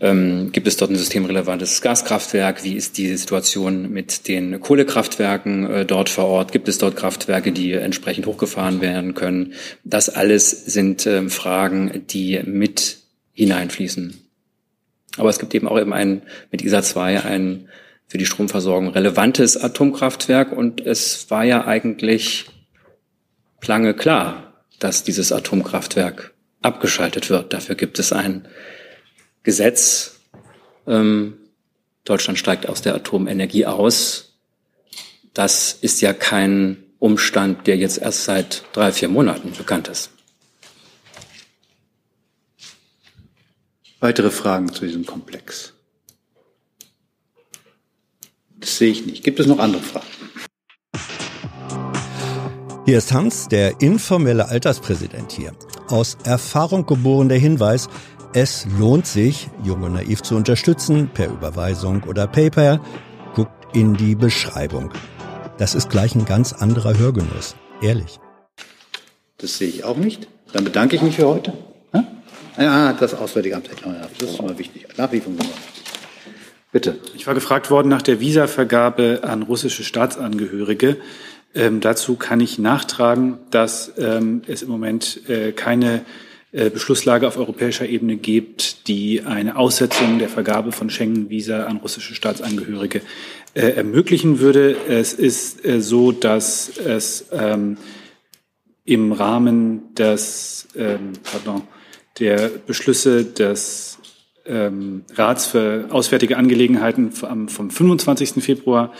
ähm, gibt es dort ein systemrelevantes Gaskraftwerk? Wie ist die Situation mit den Kohlekraftwerken äh, dort vor Ort? Gibt es dort Kraftwerke, die entsprechend hochgefahren werden können? Das alles sind äh, Fragen, die mit hineinfließen. Aber es gibt eben auch eben ein, mit ISA 2 ein für die Stromversorgung relevantes Atomkraftwerk und es war ja eigentlich lange klar, dass dieses Atomkraftwerk abgeschaltet wird. Dafür gibt es ein Gesetz. Ähm, Deutschland steigt aus der Atomenergie aus. Das ist ja kein Umstand, der jetzt erst seit drei, vier Monaten bekannt ist. Weitere Fragen zu diesem Komplex? Das sehe ich nicht. Gibt es noch andere Fragen? Hier ist Hans, der informelle Alterspräsident hier. Aus Erfahrung geboren der Hinweis, es lohnt sich, Junge Naiv zu unterstützen, per Überweisung oder PayPal. Guckt in die Beschreibung. Das ist gleich ein ganz anderer Hörgenuss. Ehrlich. Das sehe ich auch nicht. Dann bedanke ich mich für heute. Ja, das Auswärtige Amt. Das ist schon mal wichtig. Nach wie vor wichtig. Bitte. Ich war gefragt worden nach der Visavergabe an russische Staatsangehörige. Ähm, dazu kann ich nachtragen, dass ähm, es im Moment äh, keine Beschlusslage auf europäischer Ebene gibt, die eine Aussetzung der Vergabe von Schengen-Visa an russische Staatsangehörige äh, ermöglichen würde. Es ist äh, so, dass es ähm, im Rahmen des, ähm, pardon, der Beschlüsse des ähm, Rats für Auswärtige Angelegenheiten vom 25. Februar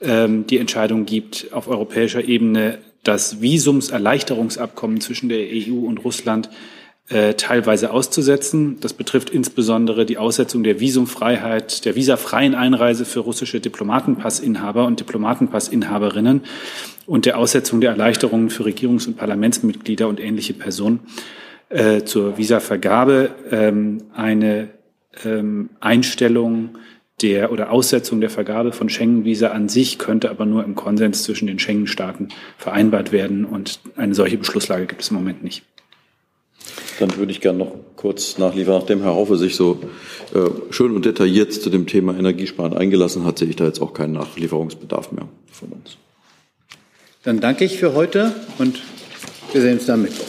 ähm, die Entscheidung gibt, auf europäischer Ebene das Visumserleichterungsabkommen zwischen der EU und Russland äh, teilweise auszusetzen. Das betrifft insbesondere die Aussetzung der Visumfreiheit, der visafreien Einreise für russische Diplomatenpassinhaber und Diplomatenpassinhaberinnen und der Aussetzung der Erleichterungen für Regierungs- und Parlamentsmitglieder und ähnliche Personen äh, zur Visavergabe. Ähm, eine ähm, Einstellung der oder Aussetzung der Vergabe von Schengen-Visa an sich könnte aber nur im Konsens zwischen den Schengen-Staaten vereinbart werden und eine solche Beschlusslage gibt es im Moment nicht. Dann würde ich gerne noch kurz nachliefern, nachdem Herr Haufe sich so äh, schön und detailliert zu dem Thema Energiesparen eingelassen hat, sehe ich da jetzt auch keinen Nachlieferungsbedarf mehr von uns. Dann danke ich für heute und wir sehen uns dann Mittwoch.